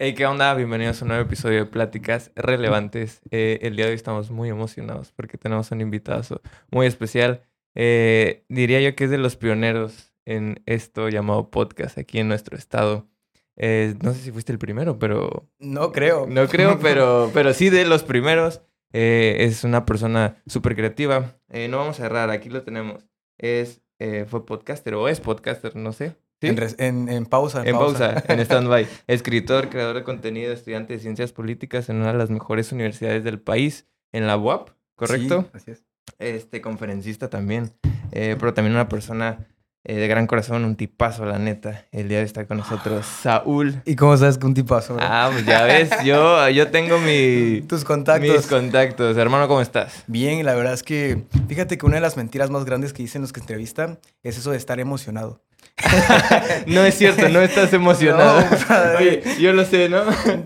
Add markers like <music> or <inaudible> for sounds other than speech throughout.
Hey, ¿qué onda? Bienvenidos a un nuevo episodio de Pláticas Relevantes. Eh, el día de hoy estamos muy emocionados porque tenemos un invitado muy especial. Eh, diría yo que es de los pioneros en esto llamado podcast aquí en nuestro estado. Eh, no sé si fuiste el primero, pero... No creo. No creo, <laughs> pero, pero sí de los primeros. Es una persona súper creativa. No vamos a errar, aquí lo tenemos. Es, eh, fue podcaster o es podcaster, no sé. ¿Sí? En, res- en- en pausa. En pausa, en <laughs> stand-by. Escritor, creador de contenido, estudiante de ciencias políticas en una de las mejores universidades del país, en la UAP, ¿correcto? Sí, así es. Este, conferencista también, eh, pero también una persona eh, de gran corazón, un tipazo, la neta. El día de hoy está con nosotros Saúl. ¿Y cómo sabes que un tipazo? bro? Ah, pues ya ves, yo, yo tengo mi, <laughs> Tus contactos. mis contactos. Hermano, ¿cómo estás? Bien, la verdad es que fíjate que una de las mentiras más grandes que dicen los que entrevistan es eso de estar emocionado. <laughs> No es cierto, no estás emocionado. No, padre. Oye, yo lo sé, ¿no?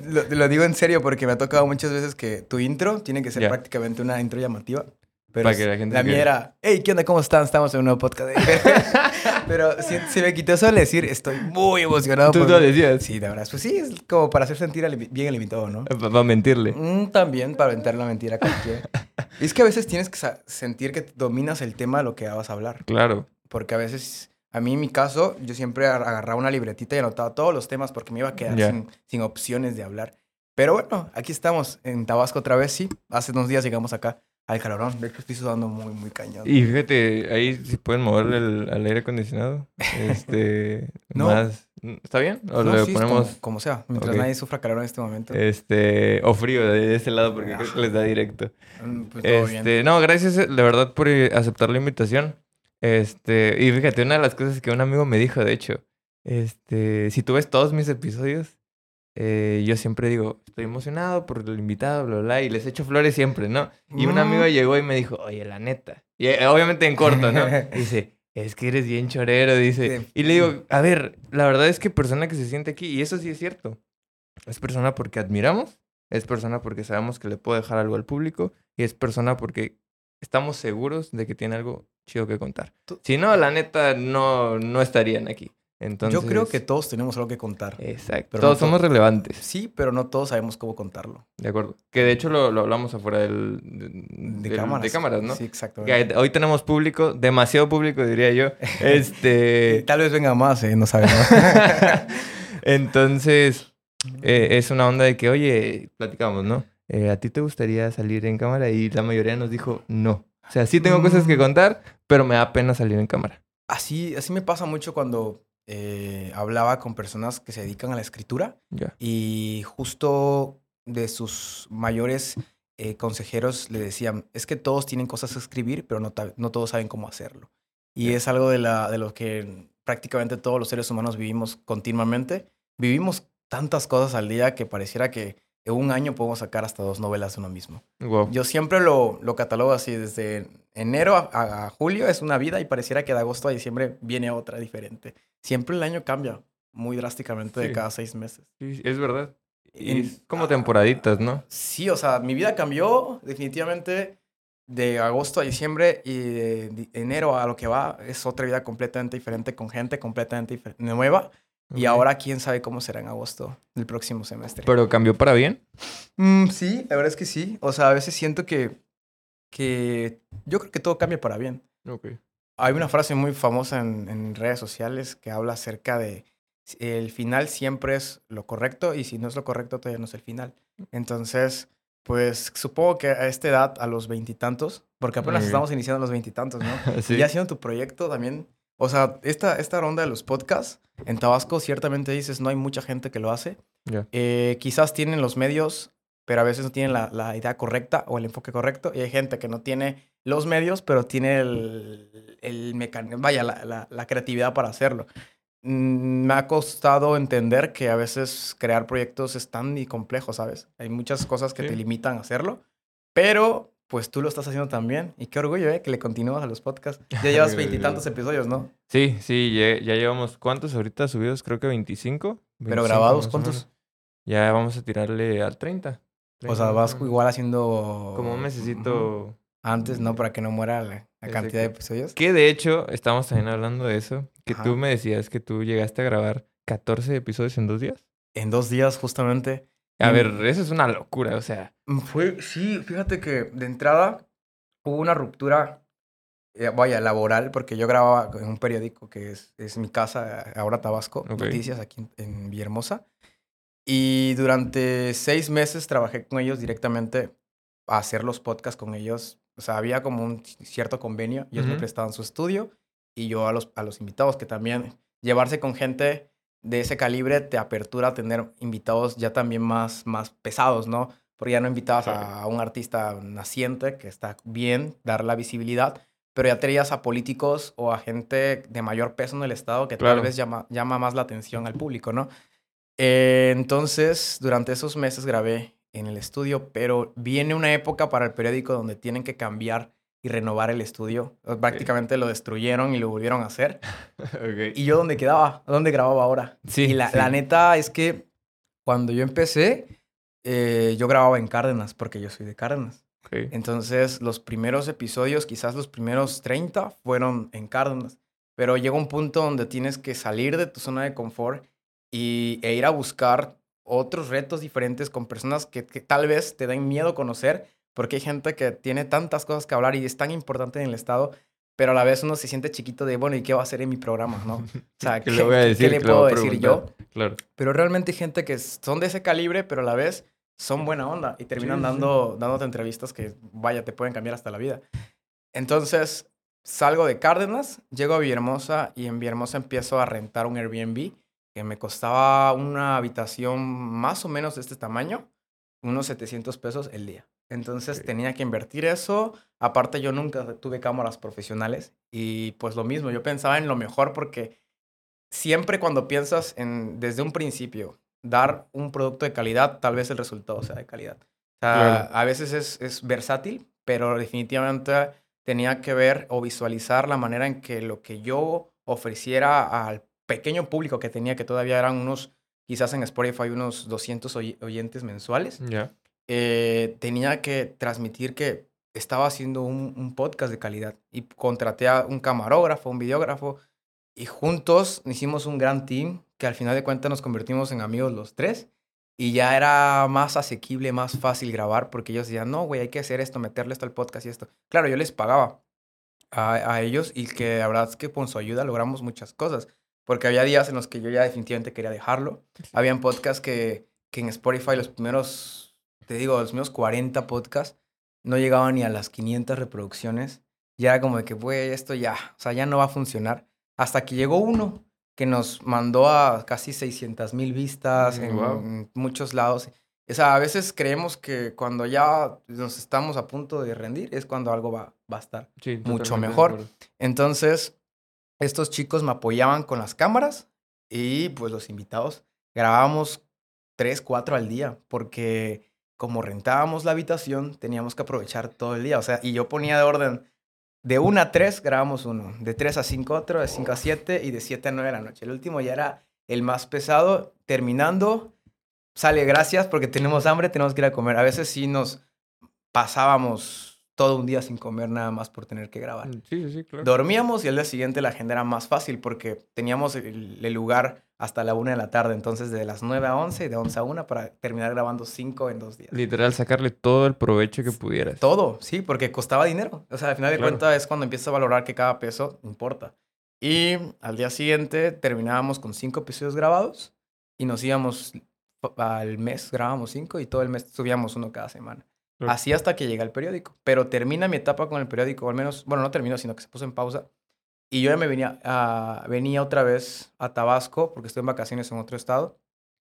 Lo, lo digo en serio porque me ha tocado muchas veces que tu intro tiene que ser prácticamente una intro llamativa. Pero Para que la gente se mía era, hey, ¿qué onda? ¿Cómo están? Estamos en un nuevo podcast. <laughs> pero si, si me quitó eso de decir, estoy muy emocionado. Tú por- lo decías. Sí, de verdad. Pues sí, es como para hacer sentir al bien al invitado, ¿no? Para mentirle. Mm, también para aventar la mentira <laughs> es que a veces tienes que sentir que dominas el tema de lo que vas a hablar. Claro. Porque a veces, a mí en mi caso, yo siempre ar- agarraba una libretita y anotaba todos los temas porque me iba a quedar sin, sin opciones de hablar. Pero bueno, aquí estamos en Tabasco otra vez, sí. Hace unos días llegamos acá al calorón. De hecho, estoy sudando muy, muy cañón. Y fíjate, ahí si pueden mover el, al aire acondicionado. Este. <laughs> No. Más. ¿Está bien? O No, le sí, es ponemos. como, como sea, mientras nadie sufra calor en este momento. Este. O frío de ese lado, porque creo que les da directo. Mm, pues todo bien. Este. No, gracias de verdad por eh, aceptar la invitación. Este. Y fíjate, una de las cosas que un amigo me dijo, de hecho. Este. Si tú ves todos mis episodios. eh, yo siempre digo, estoy emocionado por el invitado, bla, bla, bla, y les echo flores siempre, ¿no? Y un Mm. amigo llegó y me dijo, oye, la neta. Y eh, obviamente en corto, ¿no? <laughs> Dice, es que eres bien chorero, dice. Sí. Y le digo, a ver, la verdad es que persona que se siente aquí, y eso sí es cierto, es persona porque admiramos, es persona porque sabemos que le puede dejar algo al público, y es persona porque estamos seguros de que tiene algo chido que contar. Si no, la neta, no, no estarían aquí. Entonces, Yo creo que todos tenemos algo que contar. Exacto. Pero Todos no somos relevantes. Sí, pero no todos sabemos cómo contarlo. De acuerdo. Que de hecho lo, lo hablamos afuera del, de, cámaras. de cámaras, ¿no? Sí, exacto. Que hoy tenemos público, demasiado público diría yo. <laughs> Este, Tal vez venga más, ¿eh? No sabemos. <laughs> entonces eh, es una onda de que, oye, platicamos, ¿no? Eh, ¿A ti te gustaría salir en cámara? Y la mayoría nos dijo no. O sea, sí tengo cosas que Mm. contar, pero me da pena salir en cámara. Así, así me pasa mucho cuando eh, hablaba con personas que se dedican a la escritura y justo de sus mayores eh, consejeros le decían, es que todos tienen cosas que escribir, pero no, todos saben cómo hacerlo. Y es algo de, la, de lo que prácticamente todos los seres humanos vivimos continuamente. Vivimos tantas cosas al día que pareciera que en un año podemos sacar hasta dos novelas de uno mismo. Wow. Yo siempre lo, lo catalogo así, desde enero a, a- a julio es una vida y pareciera que de agosto a diciembre viene otra diferente. Siempre el año cambia muy drásticamente de cada seis meses. Sí, es verdad. Y En- es como ah, temporaditas, ¿no? Sí, o sea, mi vida cambió definitivamente de agosto a diciembre y de enero a lo que va es otra vida completamente diferente con gente completamente difer- Y ahora quién sabe cómo será en agosto del próximo semestre. Pero cambió para bien. Mm, sí, la verdad es que sí. O sea, a veces siento que, que yo creo que todo cambia para bien. Ok. Hay una frase muy famosa en, en redes sociales que habla acerca de el final siempre es lo correcto y si no es lo correcto todavía no es el final. Entonces, pues supongo que a esta edad, a los veintitantos, porque apenas estamos iniciando a los veintitantos, ¿no? <laughs> Sí. Y ya haciendo tu proyecto también. O sea, esta, esta ronda de los podcasts, en Tabasco ciertamente dices, no hay mucha gente que lo hace. Ya. Eh, quizás tienen los medios, pero a veces no tienen la, la idea correcta o el enfoque correcto. Y hay gente que no tiene los medios, pero tiene el, el mecan- vaya, la, la- la creatividad para hacerlo. Mm, Me ha costado entender que a veces crear proyectos es tan y complejo, ¿sabes? Hay muchas cosas que Sí. te limitan a hacerlo, pero pues tú lo estás haciendo también. Y qué orgullo, ¿eh? Que le continúas a los podcasts. <laughs> Ya llevas veintitantos episodios, ¿no? Sí, sí, ya, ya llevamos, ¿cuántos ahorita subidos? Creo que 25. Pero 25 grabados, más o ¿cuántos? Ya vamos a tirarle al 30. O sea, 30 vas igual haciendo... Como un. Antes, ¿no? Para que no muera la, la cantidad de episodios. Que de hecho, estamos también hablando de eso. Que Ajá. tú me decías que tú llegaste a grabar 14 episodios en dos días. en dos días justamente. A ver, eso es una locura, o sea. Fue, sí, fíjate que de entrada hubo una ruptura, eh, vaya, laboral, porque yo grababa en un periódico que es, es mi casa, ahora Tabasco, Ok. Noticias, aquí en, en Villahermosa. Y durante seis meses trabajé con ellos directamente a hacer los podcasts con ellos. O sea, había como un cierto convenio. Ellos me Ujú. prestaban su estudio y yo a los, a los invitados, que también llevarse con gente de ese calibre te apertura a tener invitados ya también más, más pesados, ¿no? Porque ya no invitabas a un artista naciente, que está bien, dar la visibilidad, pero ya traías a políticos o a gente de mayor peso en el Estado que Claro. tal vez llama, llama más la atención al público, ¿no? Eh, entonces, durante esos meses grabé en el estudio, pero viene una época para el periódico donde tienen que cambiar y renovar el estudio. Prácticamente lo destruyeron y lo volvieron a hacer. <laughs> ¿Y yo dónde quedaba? ¿Dónde grababa ahora? Sí, y la, sí. la neta es que cuando yo empecé, eh, yo grababa en Cárdenas, porque yo soy de Cárdenas. Entonces, los primeros episodios, quizás los primeros 30, fueron en Cárdenas. Pero llega un punto donde tienes que salir de tu zona de confort y, e ir a buscar otros retos diferentes con personas que, que tal vez te den miedo conocer, porque hay gente que tiene tantas cosas que hablar y es tan importante en el estado, pero a la vez uno se siente chiquito de, bueno, ¿y qué va a hacer en mi programa? ¿no? O <laughs> sea, ¿Qué le voy a decir? ¿qué le ¿Qué le voy puedo decir yo? Claro. Pero realmente hay gente que son de ese calibre, pero a la vez son buena onda y terminan Sí, sí. dando, dándote entrevistas que, vaya, te pueden cambiar hasta la vida. Entonces, salgo de Cárdenas, llego a Villahermosa y en Villahermosa empiezo a rentar un Airbnb que me costaba una habitación más o menos de este tamaño, unos 700 pesos el día. Entonces tenía que invertir eso. Aparte yo nunca tuve cámaras profesionales y pues lo mismo, yo pensaba en lo mejor porque siempre cuando piensas en desde un principio dar un producto de calidad, tal vez el resultado sea de calidad. O sea, Claro. a veces es, es versátil, pero definitivamente tenía que ver o visualizar la manera en que lo que yo ofreciera al pequeño público que tenía, que todavía eran unos, quizás en Spotify, unos 200 oy- oyentes mensuales. Eh, tenía que transmitir que estaba haciendo un, un podcast de calidad y contraté a un camarógrafo, un videógrafo y juntos hicimos un gran team que al final de cuentas nos convertimos en amigos los tres y ya era más asequible, más fácil grabar porque ellos decían, no, güey, hay que hacer esto, meterle esto al podcast y esto. Claro, yo les pagaba a, a ellos y que la verdad es que con su ayuda logramos muchas cosas porque había días en los que yo ya definitivamente quería dejarlo. Habían podcasts que, que en Spotify los primeros, te digo, los primeros 40 podcasts no llegaban ni a las 500 reproducciones. Ya era como de que, güey, esto ya, o sea, ya no va a funcionar. Hasta que llegó uno que nos mandó a casi 600 mil vistas Mm, en, muchos lados. O sea, a veces creemos que cuando ya nos estamos a punto de rendir es cuando algo va, va a estar. Sí, Mucho mejor. Entonces, estos chicos me apoyaban con las cámaras y pues los invitados grabábamos tres, cuatro al día porque como rentábamos la habitación teníamos que aprovechar todo el día. O sea, y yo ponía de orden de 1 a 3 grabamos uno, de 3 a 5 otro, de 5 a 7 y de 7 a 9 de la noche. El último ya era el más pesado. Terminando, sale gracias porque tenemos hambre, tenemos que ir a comer. A veces sí nos pasábamos todo un día sin comer nada más por tener que grabar. Sí, sí, sí, claro. Dormíamos y al día siguiente la agenda era más fácil porque teníamos el, el lugar hasta la una de la tarde. Entonces, de las 9 a 11 y de 11 a 1 para terminar grabando 5 en dos días. Literal, sacarle todo el provecho que pudieras. Todo, sí, porque costaba dinero. O sea, al final de Claro. cuentas es cuando empiezas a valorar que cada peso importa. Y al día siguiente terminábamos con 5 episodios grabados y nos íbamos al mes, grabábamos 5 y todo el mes subíamos uno cada semana. Claro. Así hasta que llega el periódico. Pero termina mi etapa con el periódico, al menos, bueno, no terminó, sino que se puso en pausa. Y yo ya me venía, a- venía otra vez a Tabasco, porque estoy en vacaciones en otro estado,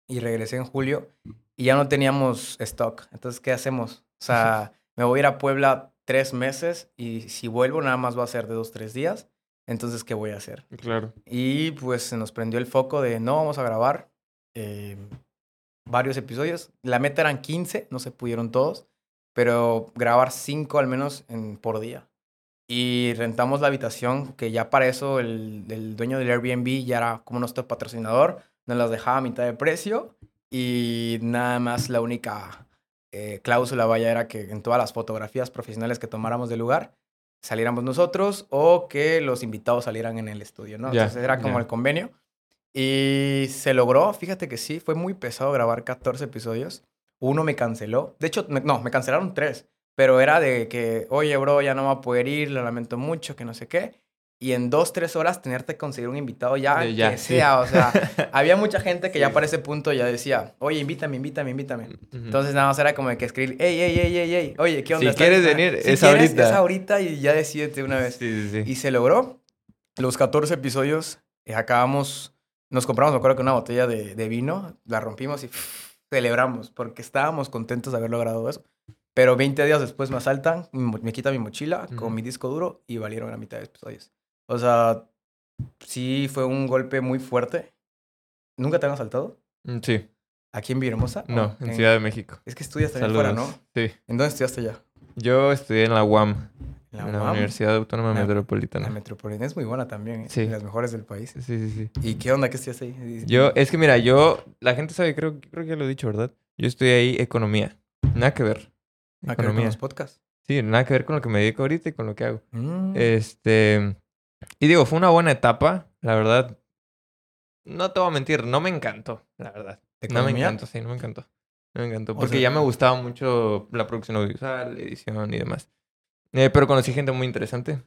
y regresé en julio, y ya no teníamos stock. Entonces, ¿qué hacemos? O sea, <laughs> me voy a ir a Puebla tres meses, y si vuelvo nada más va a ser de dos, tres días. Entonces, ¿qué voy a hacer? Claro. Y pues se nos prendió el foco de no vamos a grabar eh, varios episodios. La meta eran 15, no se pudieron todos, pero grabar 5 al menos en, por día. Y rentamos la habitación, que ya para eso el, el dueño del Airbnb ya era como nuestro patrocinador, nos las dejaba a mitad de precio y nada más la única eh, cláusula vaya era que en todas las fotografías profesionales que tomáramos del lugar saliéramos nosotros o que los invitados salieran en el estudio, ¿no? Ya, Entonces era como el convenio. Y se logró, fíjate que sí, fue muy pesado grabar 14 episodios. Uno me canceló. De hecho, me- no, me cancelaron tres. Pero era de que, oye, bro, ya no va a poder ir, lo lamento mucho, que no sé qué. Y en dos, tres horas tenerte que conseguir un invitado ya, ya, que sí. sea. O sea, <laughs> había mucha gente que ya Sí. para ese punto ya decía, oye, invítame, invítame, invítame. Ujú. Entonces nada más era como de que escribir, ey, ey, ey, ey, ey, oye, ¿qué onda? Si ¿Estás- quieres estás- venir, si es quieres, ahorita. Es ahorita y ya decídete una vez. Sí. Y se logró. Los 14 episodios, eh, acabamos, nos compramos, me acuerdo que una botella de, de vino, la rompimos y celebramos, porque estábamos contentos de haber logrado eso. Pero 20 días después me asaltan, me quitan mi mochila con mi disco duro y valieron la mitad de episodios. O sea, sí fue un golpe muy fuerte. ¿Nunca te han asaltado? Mm, Sí. ¿Aquí en Villahermosa? No, ¿O en Ciudad de México. Es que estudias también Saludos. fuera, ¿no? Sí. ¿En dónde estudiaste ya? Yo estudié en la UAM, En en la. Universidad Autónoma La- Metropolitana. La metropolitana es muy buena también, ¿eh? Sí. De las mejores del país. Sí, sí, sí. ¿Y qué onda? ¿Qué estudiaste ahí? Yo, es que mira, yo, la gente sabe, creo, creo que ya lo he dicho, ¿verdad? Yo estudié ahí economía. Nada que ver. ¿A qué ver con los podcasts? Sí, nada que ver con lo que me dedico ahorita y con lo que hago. Mm. Este. Y digo, fue una buena etapa, la verdad. No te voy a mentir, no me encantó, la verdad. No me encantó, sí, no me encantó. No me encantó. O Porque sea- ya me gustaba mucho la producción audiovisual, edición y demás. Eh, pero conocí gente muy interesante.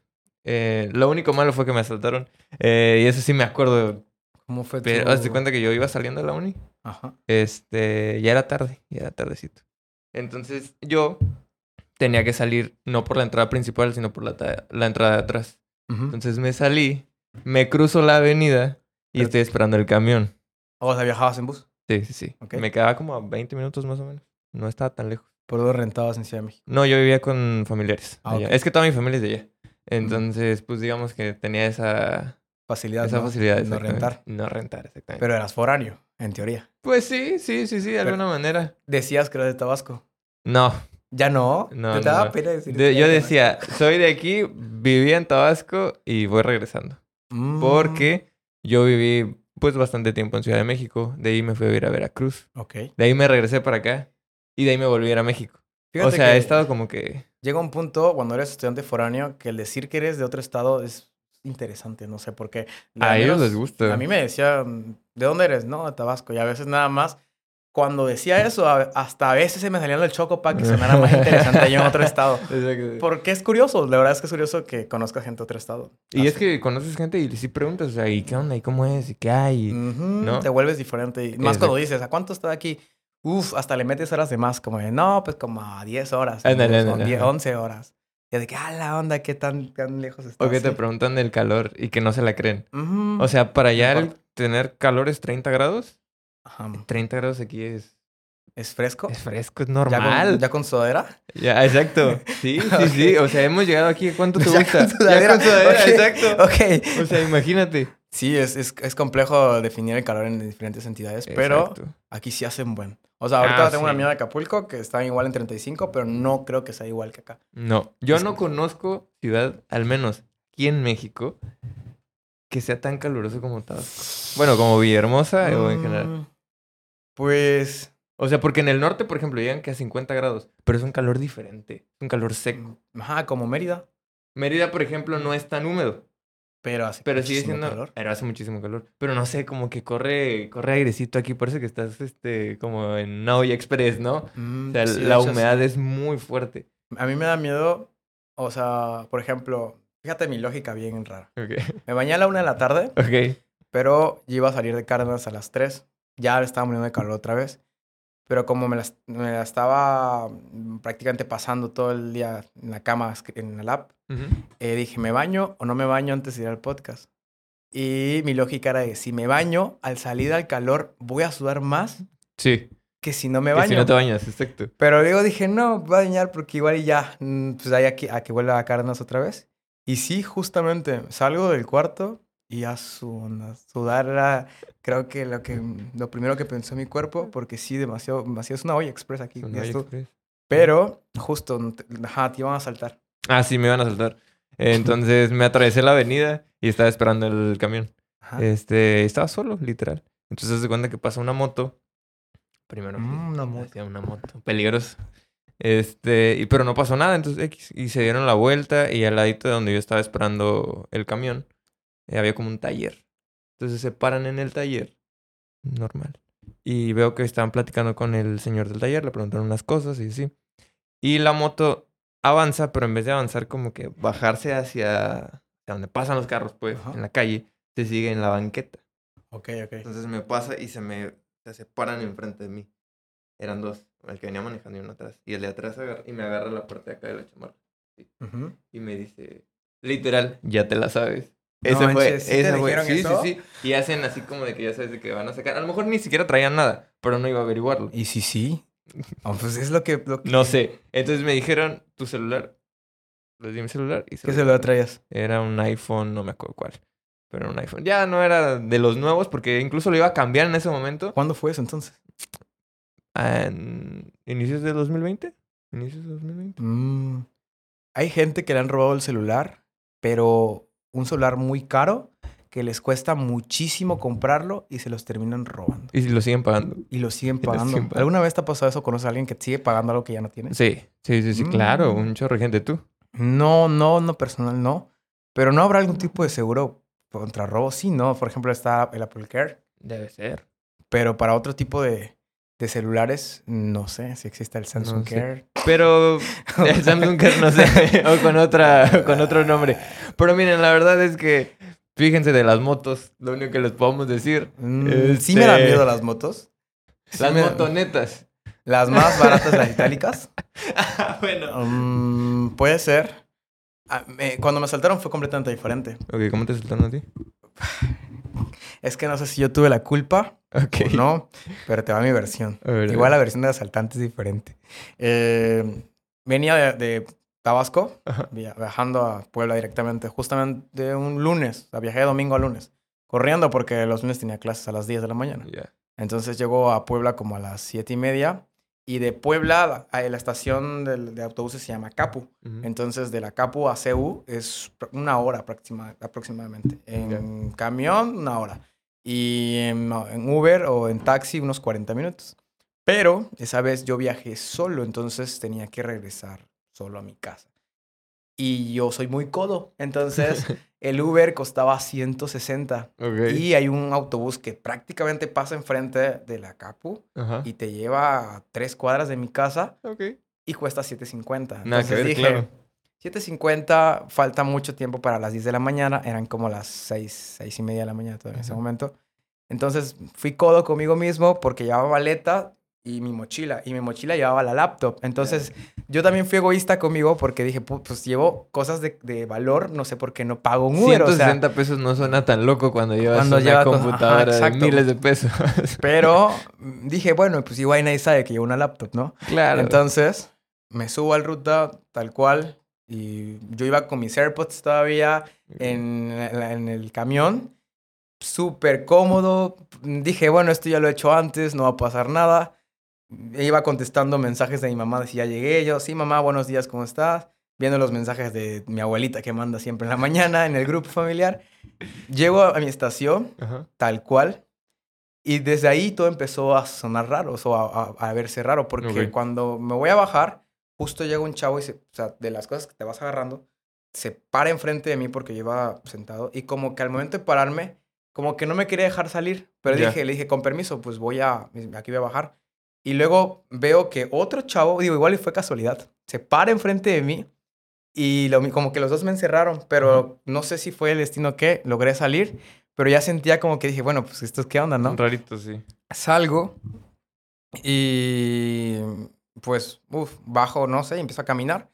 Eh, lo único malo fue que me asaltaron. Eh, y eso sí me acuerdo. ¿Cómo fue Pero tu- hazte cuenta que yo iba saliendo de la uni. Ajá. Este, ya era tarde, ya era tardecito. Entonces yo tenía que salir no por la entrada principal, sino por la, la entrada de atrás. Entonces me salí, me cruzo la avenida y Pero- estoy esperando el camión. O sea, viajabas en bus. Sí, sí, sí. Me quedaba como a 20 minutos más o menos. No estaba tan lejos. ¿Por dónde rentabas en Ciudad de México? No, yo vivía con familiares. Ah, allá. Es que toda mi familia es de allá. Entonces, pues digamos que tenía esa, Facilidad, esa ¿no? facilidad. No rentar. No rentar, exactamente. Pero eras foráneo, en teoría. Pues sí, sí, sí, sí, de Pero- alguna manera. Decías que eras de Tabasco. No, ¿Ya no? No, ¿Te no, daba no. pena decir De- yo de decía, soy de aquí, viví en Tabasco y voy regresando. Mm, Porque yo viví pues bastante tiempo en Ciudad de México. De ahí me fui a vivir a Veracruz. Ok. De ahí me regresé para acá. Y de ahí me volví a ir a México. Fíjate o sea, he estado como que... llega un punto cuando eres estudiante foráneo que el decir que eres de otro estado es interesante, no sé por qué. A ellos menos les gusta. A mí me decían, ¿de dónde eres? No, de Tabasco. Y a veces nada más, cuando decía eso, a- hasta a veces se me salían el choco para que sonara más interesante yo en otro estado. <laughs> Porque es curioso, la verdad es que es curioso que conozcas gente de otro estado. Y es Así. que conoces gente y sí preguntas, o sea, ¿y qué onda? ¿Y cómo es? ¿Y qué hay? Ujú, ¿no? Te vuelves diferente. Y más Exacto. cuando dices, ¿a cuánto está aquí? Uf, hasta le metes horas de más, como de, no, pues como a 10 horas. Ándale, o ándale, 10, ajá. 11 horas. Y de que, ah, la onda, qué tan, tan lejos está. O que te preguntan del calor y que no se la creen. O sea, para allá el tener calor es 30 grados. Ajá. 30 grados aquí es, ¿Es fresco? es fresco, es ¿Ya normal. con, ¿Ya con sudadera? Ya, exacto. Sí, <laughs> sí, sí. O sea, hemos llegado aquí. ¿Cuánto <laughs> te Ya gusta? con sudadera. Ya con sudadera, exacto. Ok. O sea, imagínate. Sí, es, es, es complejo definir el calor en diferentes entidades, pero aquí sí hacen buen. O sea, ahorita Ah, tengo una sí. amiga de Acapulco que está igual en 35, pero no creo que sea igual que acá. No, yo Es no que- conozco ciudad, al menos aquí en México, que sea tan caluroso como Tabasco. Bueno, como Villahermosa o en general. Mm, Pues. O sea, porque en el norte, por ejemplo, llegan que a 50 grados, pero es un calor diferente. Es un calor seco. Ajá, como Mérida. Mérida, por ejemplo, no es tan húmedo, Pero hace pero sigue siendo... calor. Pero hace muchísimo calor. Pero no sé, como que corre, corre airecito aquí. Parece que estás este, como en una olla express, ¿no? Mm, O sea, sí, la hecho, sí. humedad es muy fuerte. A mí me da miedo. O sea, por ejemplo, fíjate mi lógica bien rara. Me bañé a la una de la tarde, Ok. pero iba a salir de Cárdenas a las 3. Ya estaba muriendo de calor otra vez. Pero como me la, me la estaba mm, prácticamente pasando todo el día en la cama, en app, Ujú. eh, dije, ¿me baño o no me baño antes de ir al podcast? Y mi lógica era de, si me baño, al salir al calor, voy a sudar más Sí. que si no me que baño. si no te bañas, exacto. Pero luego dije, no, voy a bañar porque igual y ya, mm, pues ahí aquí, a que vuelva a Cárdenas otra vez. Y sí, justamente, salgo del cuarto y a su, sudar era, creo que lo, que lo primero que pensó mi cuerpo, porque sí, demasiado, demasiado, es una olla express aquí. Express. Pero, justo, te- ajá, te iban a saltar. Ah, sí, me iban a saltar. Entonces me atravesé la avenida y estaba esperando el camión. Ajá. Este, estaba solo, literal. Entonces se cuenta que pasa una moto. Primero. Mm, una moto. Una moto. Peligroso. Este, y, pero no pasó nada, entonces X. Y se dieron la vuelta y al ladito de donde yo estaba esperando el camión, eh, había como un taller. Entonces se paran en el taller, normal. Y veo que estaban platicando con el señor del taller, le preguntaron unas cosas y así. Y la moto avanza, pero en vez de avanzar como que bajarse hacia, donde pasan los carros, pues, en la calle, se sigue en la banqueta. Ok, ok. Entonces me pasa y se me se separan enfrente de mí. Eran dos, el que venía manejando y uno atrás. Y el de atrás agarra, y me agarra la parte de acá de la chamarra. Y me dice, literal, ya te la sabes. Ese fue, ese fue. Sí, sí, sí. Y hacen así como de que ya sabes de que van a sacar. A lo mejor ni siquiera traían nada, pero no iba a averiguarlo. ¿Y sí, sí? Oh, pues es lo que, No sé. Entonces me dijeron, tu celular. Les di mi celular. Y ¿Qué celular traías? Era un iPhone, no me acuerdo cuál. Pero era un iPhone. Ya no era de los nuevos porque incluso lo iba a cambiar en ese momento. ¿Cuándo fue eso entonces? En inicios de 2020. Inicios de 2020. Mm. Hay gente que le han robado el celular, pero un celular muy caro que les cuesta muchísimo comprarlo y se los terminan robando. Y lo siguen pagando. Y lo siguen pagando. ¿Alguna vez te ha pasado eso? ¿Conoces a alguien que sigue pagando algo que ya no tiene? Sí, sí, sí, sí, claro. Mm. Un chorro de gente, ¿tú? No, no, no personal, no. Pero no habrá algún tipo de seguro contra robo. Sí, no. Por ejemplo, está el Apple Care. Debe ser. Pero para otro tipo de, de celulares, no sé si existe el Samsung Care. Pero <laughs> el Samsung Care no sé, o con otra, con otro nombre. Pero miren, la verdad es que Fíjense de las motos, lo único que les podemos decir. Mm, sí me dan este, miedo las motos. las motonetas. Las más baratas, las itálicas. <laughs> bueno. Mm, puede ser. Ah, cuando me saltaron fue completamente diferente. Ok, ¿cómo te saltaron a ti? Es que no sé si yo tuve la culpa o no, pero te va mi versión. Igual la versión de asaltante es diferente. Eh, venía de, Tabasco, viajando a Puebla directamente, justamente un lunes, o viajé de domingo a lunes, corriendo porque los lunes tenía clases a las 10 de la mañana. Entonces llegó a Puebla como a las 7 y media y de Puebla a la estación de, autobuses se llama Capu. Entonces de la Capu a CU es una hora aproximadamente. En camión, una hora. Y en, en Uber o en taxi, unos 40 minutos. Pero esa vez yo viajé solo, entonces tenía que regresar solo a mi casa. Y yo soy muy codo. Entonces, <laughs> el Uber costaba 160. Y hay un autobús que prácticamente pasa enfrente de la Capu y te lleva a tres cuadras de mi casa y cuesta 750. Entonces dije, 750, falta mucho tiempo para las 10 de la mañana. Eran como las 6, 6 y media de la mañana todavía en ese momento. Entonces fui codo conmigo mismo porque llevaba maleta y mi mochila. Y mi mochila llevaba la laptop. Entonces, yo también fui egoísta conmigo porque dije, pues llevo cosas de, de valor, no sé por qué no pago un Uber. 160 pesos no suena tan loco cuando llevas cuando una computadora de miles de pesos. <laughs> Pero dije, bueno, pues igual nadie sabe que llevo una laptop, ¿no? Claro. Entonces, me subo al ruta tal cual. Y yo iba con mis AirPods todavía en, en el camión. Súper cómodo. Dije, bueno, esto ya lo he hecho antes, no va a pasar nada iba contestando mensajes de mi mamá, decía, ya llegué, yo, sí, mamá, buenos días, ¿cómo estás? Viendo los mensajes de mi abuelita que manda siempre en la mañana en el grupo familiar. Llego a mi estación, tal cual, y desde ahí todo empezó a sonar raro, o a, verse raro, porque cuando me voy a bajar, justo llega un chavo y se, o sea, de las cosas que te vas agarrando, se para enfrente de mí porque yo iba sentado, y como que al momento de pararme, como que no me quería dejar salir, pero dije, le dije, con permiso, pues voy a, aquí voy a bajar. Y luego veo que otro chavo, digo, igual y fue casualidad, se para enfrente de mí y lo, como que los dos me encerraron, pero no sé si fue el destino que logré salir, pero ya sentía como que dije, bueno, pues esto es qué onda, ¿no? Rarito, sí. Salgo y pues, uff, bajo, no sé, y empiezo a caminar.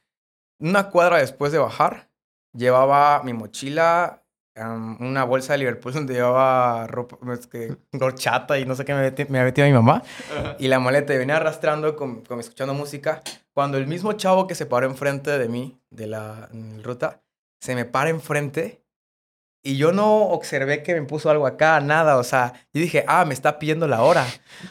Una cuadra después de bajar, llevaba mi mochila, una bolsa de Liverpool <laughs> donde llevaba ropa, es que, <laughs> chata y no sé qué me, me había metido mi mamá. Y la maleta y venía arrastrando, con, con, escuchando música. Cuando el mismo chavo que se paró enfrente de mí, de la, ruta, se me para enfrente y yo no observé que me puso algo acá, nada. O sea, yo dije, ah, me está pidiendo la hora.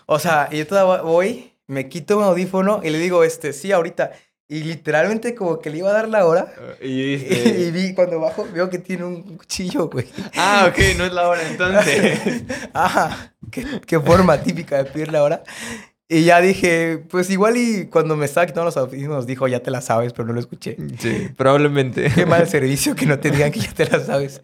O sea, y yo todavía voy, me quito un audífono y le digo, este, sí, ahorita. Y literalmente como que le iba a dar la hora. Ah, y, <laughs> y, vi, cuando bajo, veo que tiene un cuchillo, güey. Ah, ok, no es la hora entonces. <laughs> Ajá, qué, qué, forma típica de pedir la hora. Y ya dije, pues igual y cuando me estaba quitando los audífonos dijo, ya te la sabes, pero no lo escuché. Sí, probablemente. <laughs> Qué mal servicio que no te digan que ya te la sabes.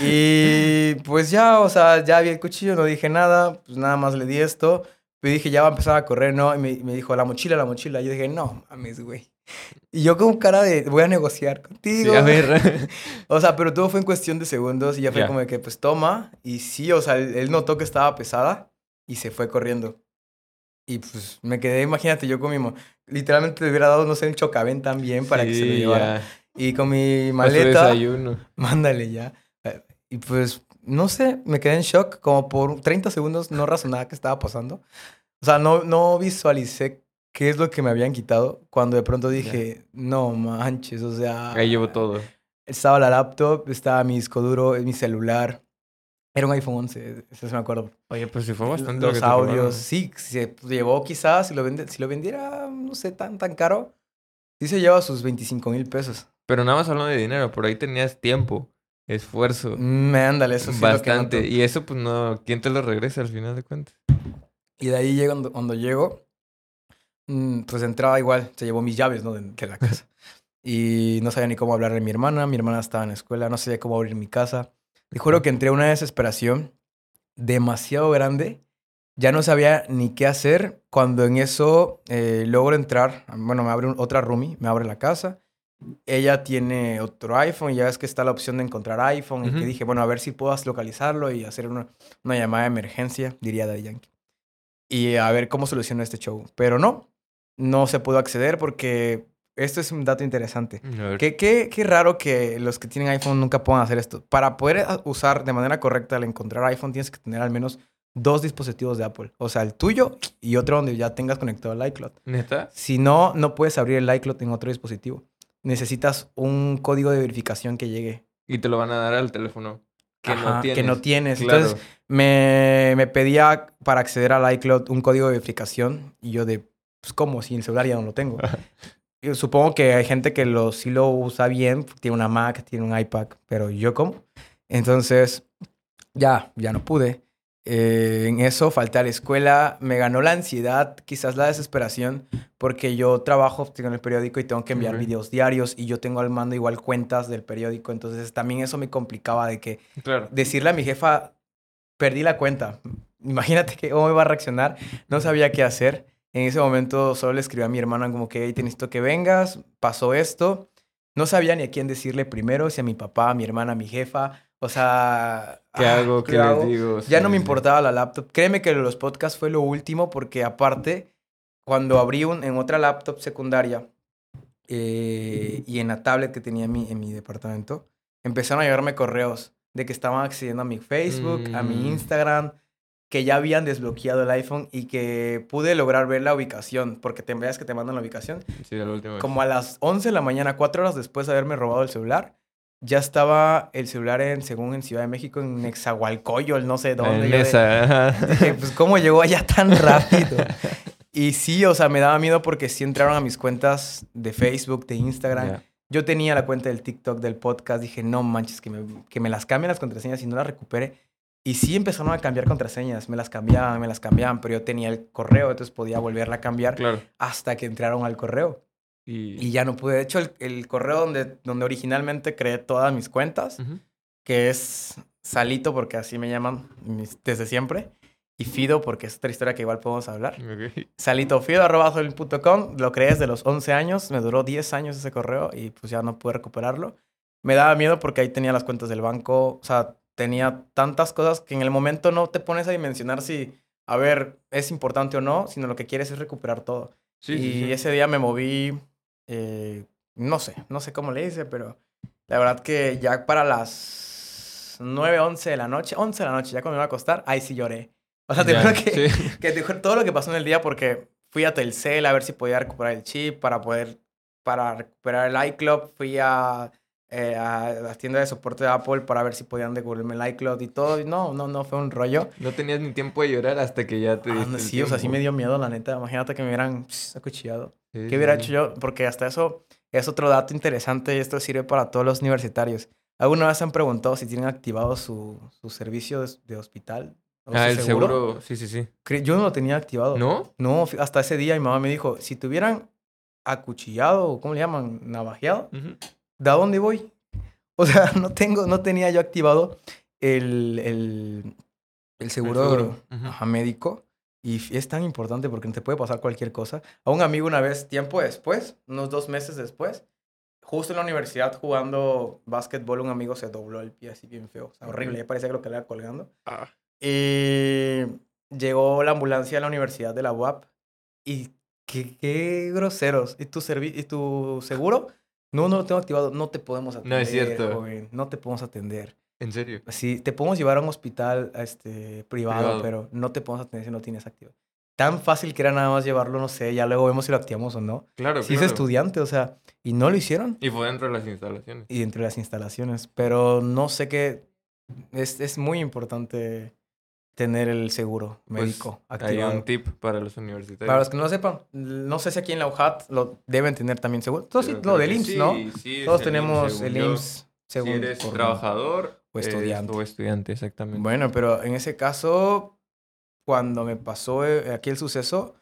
Y pues ya, o sea, ya vi el cuchillo, no dije nada, pues nada más le di esto. Y dije, ya va a empezar a correr, ¿no? Y me, me dijo, la mochila, la mochila. Y yo dije, no, mames, güey. Y yo con cara de, voy a negociar contigo. Sí, a ver. <laughs> O sea, pero todo fue en cuestión de segundos y ya fue Ya. como de que, pues toma. Y sí, o sea, él, él notó que estaba pesada y se fue corriendo. Y pues me quedé, imagínate, yo con mi... mo- Literalmente le hubiera dado, no sé, un chocabén también para que se lo Sí, llevara. ya. Y con mi maleta, <laughs> mándale ya. Y pues, no sé, me quedé en shock. Como por 30 segundos no razonaba qué estaba pasando. O sea, no, no visualicé qué es lo que me habían quitado. Cuando de pronto dije, no manches, o sea... Ahí llevo todo. Estaba la laptop, estaba mi disco duro, mi celular. Era un iPhone 11, eso sí me acuerdo. Oye, pues sí fue bastante lo Los que audios, sí, se llevó quizás, si lo, vende, si lo vendiera, no sé, tan, tan caro, sí se lleva sus 25 mil pesos. Pero nada más hablando de dinero, por ahí tenías tiempo, esfuerzo, Me ándale, eso sí es lo que bastante. Y eso, pues no, ¿quién te lo regresa al final de cuentas? Y de ahí llego, cuando, cuando llego, mm, pues entraba igual, se llevó mis llaves, ¿no? De, de la casa. <laughs> Y no sabía ni cómo hablarle a mi hermana, mi hermana estaba en la escuela, no sabía cómo abrir mi casa. Te juro que entré en una desesperación demasiado grande. Ya no sabía ni qué hacer. Cuando en eso eh, logro entrar, bueno, me abre un- otra roomie, me abre la casa. Ella tiene otro iPhone y ya ves que está la opción de encontrar iPhone. Y que dije, bueno, a ver si puedo localizarlo y hacer una, una llamada de emergencia, diría Daddy Yankee. Y a ver cómo soluciono este show. Pero no, no se pudo acceder porque esto es un dato interesante. Ver. Qué, qué, qué raro que los que tienen iPhone nunca puedan hacer esto. Para poder a- usar de manera correcta al encontrar iPhone, tienes que tener al menos dos dispositivos de Apple. O sea, el tuyo y otro donde ya tengas conectado el iCloud. ¿Neta? Si no, no puedes abrir el iCloud en otro dispositivo. Necesitas un código de verificación que llegue. Y te lo van a dar al teléfono. Que no tienes. Que no tienes. Claro. Entonces, me, me pedía para acceder al iCloud un código de verificación. Y yo de, pues, ¿cómo? Si el celular ya no lo tengo. Yo supongo que hay gente que lo, sí lo usa bien, tiene una Mac, tiene un iPad, pero yo cómo. Entonces, ya, ya no pude. Eh, en eso falté a la escuela, me ganó la ansiedad, quizás la desesperación, porque yo trabajo en el periódico y tengo que enviar Ok. videos diarios y yo tengo al mando igual cuentas del periódico, entonces también eso me complicaba de que Claro. decirle a mi jefa, perdí la cuenta. Imagínate que cómo iba a reaccionar. No sabía qué hacer. En ese momento solo le escribí a mi hermana como que, hey, te necesito que vengas, pasó esto. No sabía ni a quién decirle primero, si a mi papá, a mi hermana, a mi jefa. O sea... ¿Qué ah, hago? ¿Qué, les digo? Ya Sí, no me importaba la laptop. Créeme que los podcasts fue lo último porque aparte, cuando abrí un, en otra laptop secundaria eh, y en la tablet que tenía en mi, en mi departamento, empezaron a llegarme correos de que estaban accediendo a mi Facebook, a mi Mm. Instagram, que ya habían desbloqueado el iPhone y que pude lograr ver la ubicación, porque te veas que te mandan la ubicación. Sí, la última vez. Como a las 11 de la mañana, cuatro horas después de haberme robado el celular, ya estaba el celular en, según en Ciudad de México, en Nexahualcoyol, no sé dónde. En esa. Dije, pues, ¿cómo llegó allá tan rápido? Y sí, o sea, me daba miedo porque sí entraron a mis cuentas de Facebook, de Instagram. Yo tenía la cuenta del TikTok, del podcast. Dije, no manches, que me, que me las cambien las contraseñas y no las recupere. Y sí empezaron a cambiar contraseñas. Me las cambiaban, me las cambiaban, pero yo tenía el correo, entonces podía volverla a cambiar Claro. hasta que entraron al correo. Y... Y ya no pude. De hecho, el, el correo donde, donde originalmente creé todas mis cuentas, Ujú. que es Salito, porque así me llaman mis- desde siempre, y Fido, porque es otra historia que igual podemos hablar. Ok. Salitofido.com, lo creé desde los 11 años, me duró 10 años ese correo y pues ya no pude recuperarlo. Me daba miedo porque ahí tenía las cuentas del banco, o sea, tenía tantas cosas que en el momento no te pones a dimensionar si, a ver, es importante o no, sino lo que quieres es recuperar todo. Sí, y sí, sí. ese día me moví, eh, no sé, no sé cómo le hice, pero la verdad que ya para las 9, 11 de la noche, 11 de la noche, ya cuando me iba a acostar, ahí sí lloré. O sea, te juro que, sí. <laughs> que te juro todo lo que pasó en el día porque fui a Telcel a ver si podía recuperar el chip para poder, para recuperar el iCloud, fui a, eh, a la tienda de soporte de Apple para ver si podían devolverme el iCloud y todo. y no, no, no, fue un rollo. No tenías ni tiempo de llorar hasta que ya te Ah, no, sí, o sea, sí me dio miedo, la neta. Imagínate que me hubieran pss, acuchillado. Sí, ¿Qué hubiera hecho yo? Porque hasta eso es otro dato interesante y esto sirve para todos los universitarios. ¿Alguna vez han preguntado si tienen activado su, su servicio de, hospital? O Ah, el seguro. Sí, sí, sí. Yo no lo tenía activado. ¿No? No, hasta ese día mi mamá me dijo, si te hubieran acuchillado, o ¿cómo le llaman? Navajeado, Ujú. ¿de dónde voy? O sea, <laughs> no tengo, no tenía yo activado el, el, el seguro, médico. Y es tan importante porque te puede pasar cualquier cosa. A un amigo una vez, tiempo después, unos dos meses después, justo en la universidad jugando básquetbol, un amigo se dobló el pie así bien feo. O sea, horrible, ya parecía que lo que le colgando. Ah. Y llegó la ambulancia a la universidad de la UAP y qué, qué groseros. ¿Y tu, servi- ¿Y tu seguro? No, no lo tengo activado. No te podemos atender. No es cierto. joven, No te podemos atender. ¿En serio? Sí, te podemos llevar a un hospital este, privado, Privado. pero no te podemos atender si no tienes activado. Tan fácil que era nada más llevarlo, no sé, ya luego vemos si lo activamos o no. Claro, Si es estudiante, o sea, y no lo hicieron. Y fue dentro de las instalaciones. Y entre las instalaciones, pero no sé qué. Es, es muy importante tener el seguro Pues, médico Hay activado. un tip para los universitarios. Para los que no lo sepan, no sé si aquí en la UJAT lo deben tener también seguro. Todos sí, lo del IMSS, sí, ¿no? sí, Todos tenemos el. IMSS según si eres trabajador o eh, estudiante. o estudiante, exactamente. Bueno, pero en ese caso, cuando me pasó eh, aquí el suceso,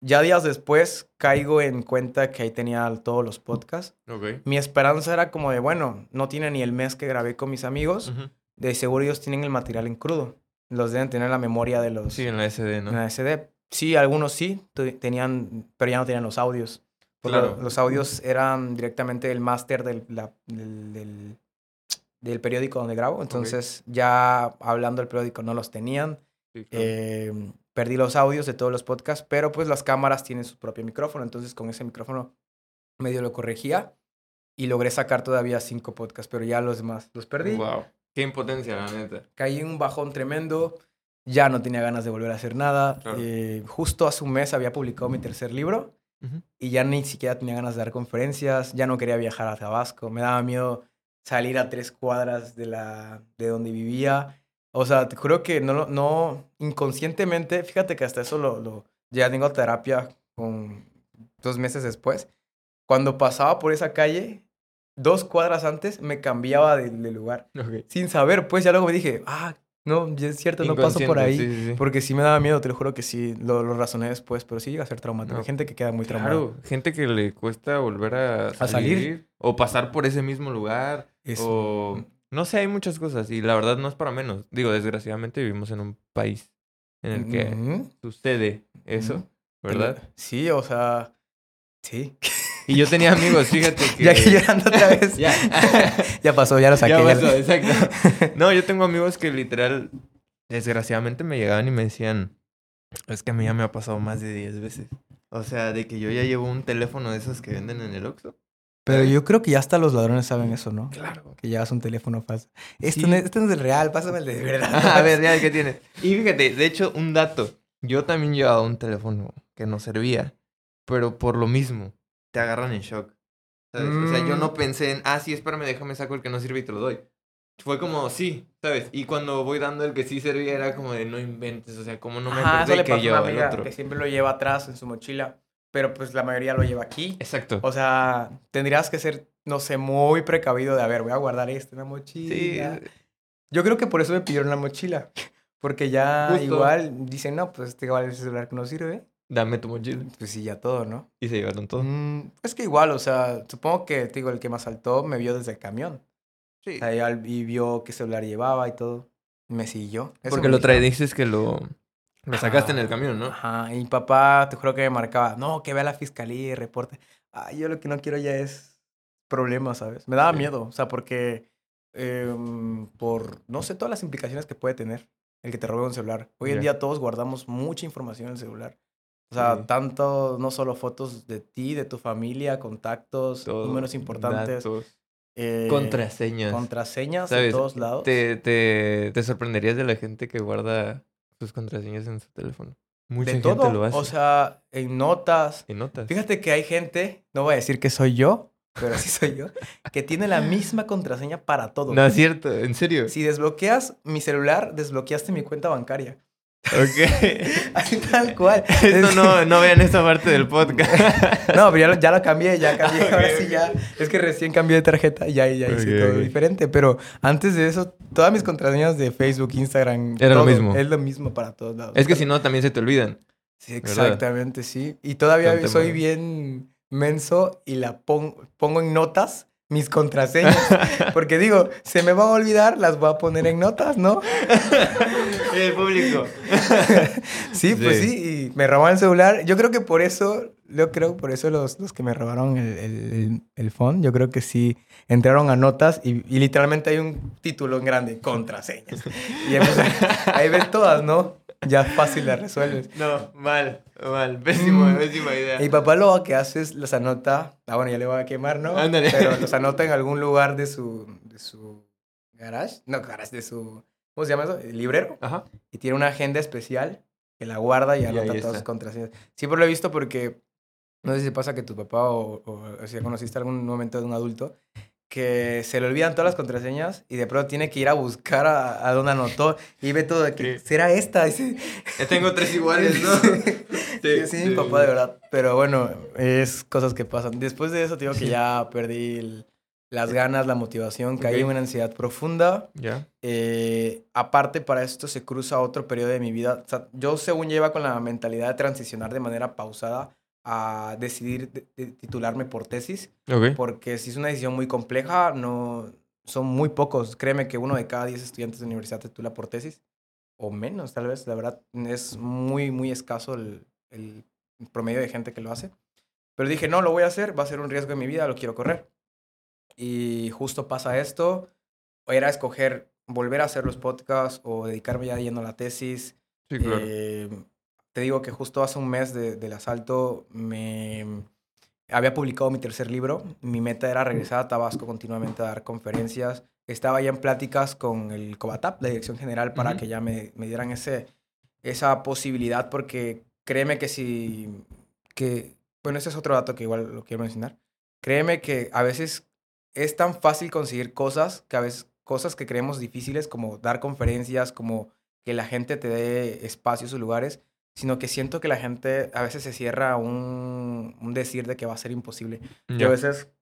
ya días después caigo en cuenta que ahí tenía todos los podcasts. Ok. Mi esperanza era como de, bueno, no tiene ni el mes que grabé con mis amigos. De seguro ellos tienen el material en crudo. Los deben tener la memoria de los Sí, en la SD, ¿no? en la SD. Sí, algunos sí, tenían, pero ya no tenían los audios. Claro. Los audios eran directamente el máster del, la- del, del, del periódico donde grabo. Entonces, ya hablando del periódico no los tenían. Sí, claro. Eh, perdí los audios de todos los podcasts, pero pues las cámaras tienen su propio micrófono. Entonces, con ese micrófono medio lo corregía y logré sacar todavía cinco podcasts, pero ya los demás los perdí. Wow. Qué impotencia, la neta. Caí en un bajón tremendo. Ya no tenía ganas de volver a hacer nada. Claro. Eh, justo hace un mes había publicado mi tercer libro y ya ni siquiera tenía ganas de dar conferencias. Ya no quería viajar a Tabasco. Me daba miedo salir a tres cuadras de, la, de donde vivía. O sea, te juro que no, no, inconscientemente, fíjate que hasta eso lo, lo ya tengo terapia con dos meses después. Cuando pasaba por esa calle, dos cuadras antes, me cambiaba de, de lugar. Ok. Sin saber, pues ya luego me dije, ah, no, es cierto, no paso por ahí. sí, sí, sí. Porque sí me daba miedo, te lo juro que sí, lo, lo razoné después, pero sí llega a ser traumático. No. Hay gente que queda muy traumada. Claro, gente que le cuesta volver a salir, salir. o pasar por ese mismo lugar o no sé, hay muchas cosas y la verdad no es para menos. Digo, desgraciadamente vivimos en un país en el que Ujú, sucede eso. ¿verdad? Sí, o sea, sí. <laughs> Y yo tenía amigos, fíjate <laughs> que ya que llorando otra vez. <laughs> Ya. <laughs> ya pasó, ya lo saqué. Ya ya pasó, lo- exacto. No, yo tengo amigos que literal, desgraciadamente me llegaban y me decían, es que a mí ya me ha pasado más de 10 veces. O sea, de que yo ya llevo un teléfono de esos que venden en el Oxxo. Pero yo creo que ya hasta los ladrones saben eso, ¿no? Claro. Que llevas un teléfono falso. Esto, Sí. no, es- este no es el real, pásame el de verdad. a ver, ya, ¿qué tiene? Y fíjate, de hecho, un dato. Yo también llevaba un teléfono que no servía, pero por lo mismo, te agarran en shock. ¿Sabes? O sea, yo Mm. no pensé en, ah, sí, espérame, déjame saco el que no sirve y te lo doy. Fue como, sí, ¿sabes? Y cuando voy dando el que sí servía era como de, no inventes, o sea, como no me Ajá, acordé que pasó a una llevaba el amiga otro. que siempre lo lleva atrás en su mochila, pero pues la mayoría lo lleva aquí. Exacto. O sea, tendrías que ser, no sé, muy precavido de, a ver, voy a guardar esto en la Sí, mochila. Yo creo que por eso me pidieron la mochila. Porque ya Justo. igual dicen, no, pues este igual es el celular que no sirve. Dame tu mochila. Pues sí, ya todo, ¿no? Y se llevaron todo. Mm, es que igual, o sea, supongo que, te digo, el que me asaltó me vio desde el camión. Sí. O sea, y vio qué celular llevaba y todo. Me siguió. Eso Porque me lo trae, dices que lo, lo sacaste en el Ah, camión, ¿no? Ajá, y mi papá, te juro que me marcaba, no, que vea la fiscalía y reporte. Ay, yo lo que no quiero ya es problemas, ¿sabes? Me daba Sí. miedo, o sea, porque em, por, no sé, todas las implicaciones que puede tener el que te robe un celular. Hoy en día todos guardamos mucha información en el celular. O sea, Sí. tanto, no solo fotos de ti, de tu familia, contactos, Todo, números importantes, datos, eh, contraseñas. contraseñas de ¿Sabes? todos lados. Te, te, te sorprenderías de la gente que guarda sus contraseñas en su teléfono. Mucha de gente todo, lo hace. o sea, en notas, en notas. Fíjate que hay gente, no voy a decir que soy yo, pero sí soy yo, que tiene la misma contraseña para todo. No es cierto, en serio. Si desbloqueas mi celular, desbloqueaste mi cuenta bancaria. Ok. <laughs> Así tal cual. Esto no, no vean esta parte del podcast. <laughs> No, pero ya lo, ya lo cambié, ya cambié. <laughs> Ok, Ahora sí ya. Es que recién cambié de tarjeta y ya, ya hice todo diferente. Pero antes de eso, todas mis contraseñas de Facebook, Instagram. Era lo mismo. Es lo mismo para todos lados. Es que si no, también se te olvidan. Sí, ¿verdad? exactamente, sí. Y todavía soy bien menso y la pon- pongo en notas mis contraseñas. <laughs> Porque digo, se me va a olvidar, las voy a poner en notas, ¿no? <laughs> El público. <laughs> Sí, pues Sí. sí, y me robaron el celular. Yo creo que por eso, yo creo por eso los, los que me robaron el, el, el- phone, yo creo que sí entraron a notas y, y literalmente hay un título en grande, contraseñas. Y ahí, pues, ahí ves todas, ¿no? Ya fácil las resuelves. No, mal, mal. Pésimo, Mm. pésima idea. Mi papá lo que hace es los anota, ah bueno, ya le voy a quemar, ¿no? Ándale. Pero los <laughs> anota en algún lugar de su, de su garage, no garage, de su, ¿cómo se llama eso? El librero. Ajá. Y tiene una agenda especial que la guarda y anota todas sus contraseñas. Siempre lo he visto porque no sé si pasa que tu papá o, o, o si ya conociste algún momento de un adulto que se le olvidan todas las contraseñas y de pronto tiene que ir a buscar a, a dónde anotó y ve todo de que Sí. será esta. Sí, Ya tengo tres iguales, ¿no? sí, sí, mi papá de verdad. Pero bueno, es cosas que pasan. Después de eso te digo que ya perdí el- las ganas, la motivación, caí en Ok. una ansiedad profunda. Ya. Eh, aparte, para esto se cruza otro periodo de mi vida. O sea, yo, según lleva con la mentalidad de transicionar de manera pausada a decidir de- de titularme por tesis, Ok. porque si es una decisión muy compleja, no son muy pocos. Créeme que uno de cada 10 estudiantes de universidad titula por tesis, o menos, tal vez. La verdad, es muy, muy escaso el, el promedio de gente que lo hace. Pero dije, no, lo voy a hacer, va a ser un riesgo en mi vida, lo quiero correr. Y justo pasa esto, era escoger volver a hacer los podcasts o dedicarme ya yendo a la tesis. Sí, claro. Eh, te digo que justo hace un mes de- del asalto me había publicado mi tercer libro. Mi meta era regresar a Tabasco continuamente a dar conferencias. Estaba ya en pláticas con el COBATAP, la Dirección General, para Ujú. que ya me, me dieran ese, esa posibilidad, porque créeme que si... Que, bueno, ese es otro dato que igual lo quiero mencionar. Créeme que a veces es tan fácil conseguir cosas que a veces cosas que creemos difíciles como dar conferencias, como que la gente te dé espacios o lugares, sino que siento que la gente a veces se cierra a un, un decir de que va a ser imposible. Yo a veces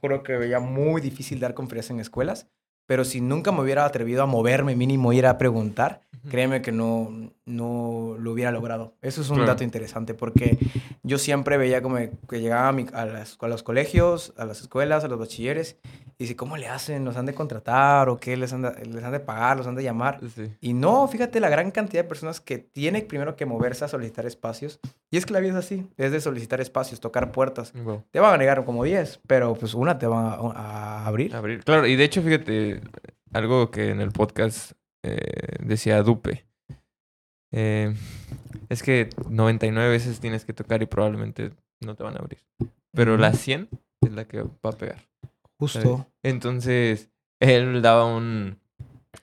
juro que veía muy difícil dar conferencias en escuelas, pero si nunca me hubiera atrevido a moverme, mínimo ir a preguntar, créeme que no, no lo hubiera logrado. Eso es un Claro. dato interesante porque yo siempre veía como que llegaba a, mi- a las- a los colegios, a las escuelas, a los bachilleres, y dice, ¿cómo le hacen? ¿Los han de contratar o qué? ¿Les han de, les han de pagar? ¿Los han de llamar? Sí. Y no, fíjate la gran cantidad de personas que tiene primero que moverse a solicitar espacios. Y es que la vida es así, es de solicitar espacios, tocar puertas. Wow. Te van a negar como 10, pero pues una te van a, a abrir. Abrir. Claro, y de hecho, fíjate, algo que en el podcast eh, decía Dupe. eh, es que 99 veces tienes que tocar y probablemente no te van a abrir. Pero la 100 es la que va a pegar. ¿sabes? Justo. Entonces, él daba un,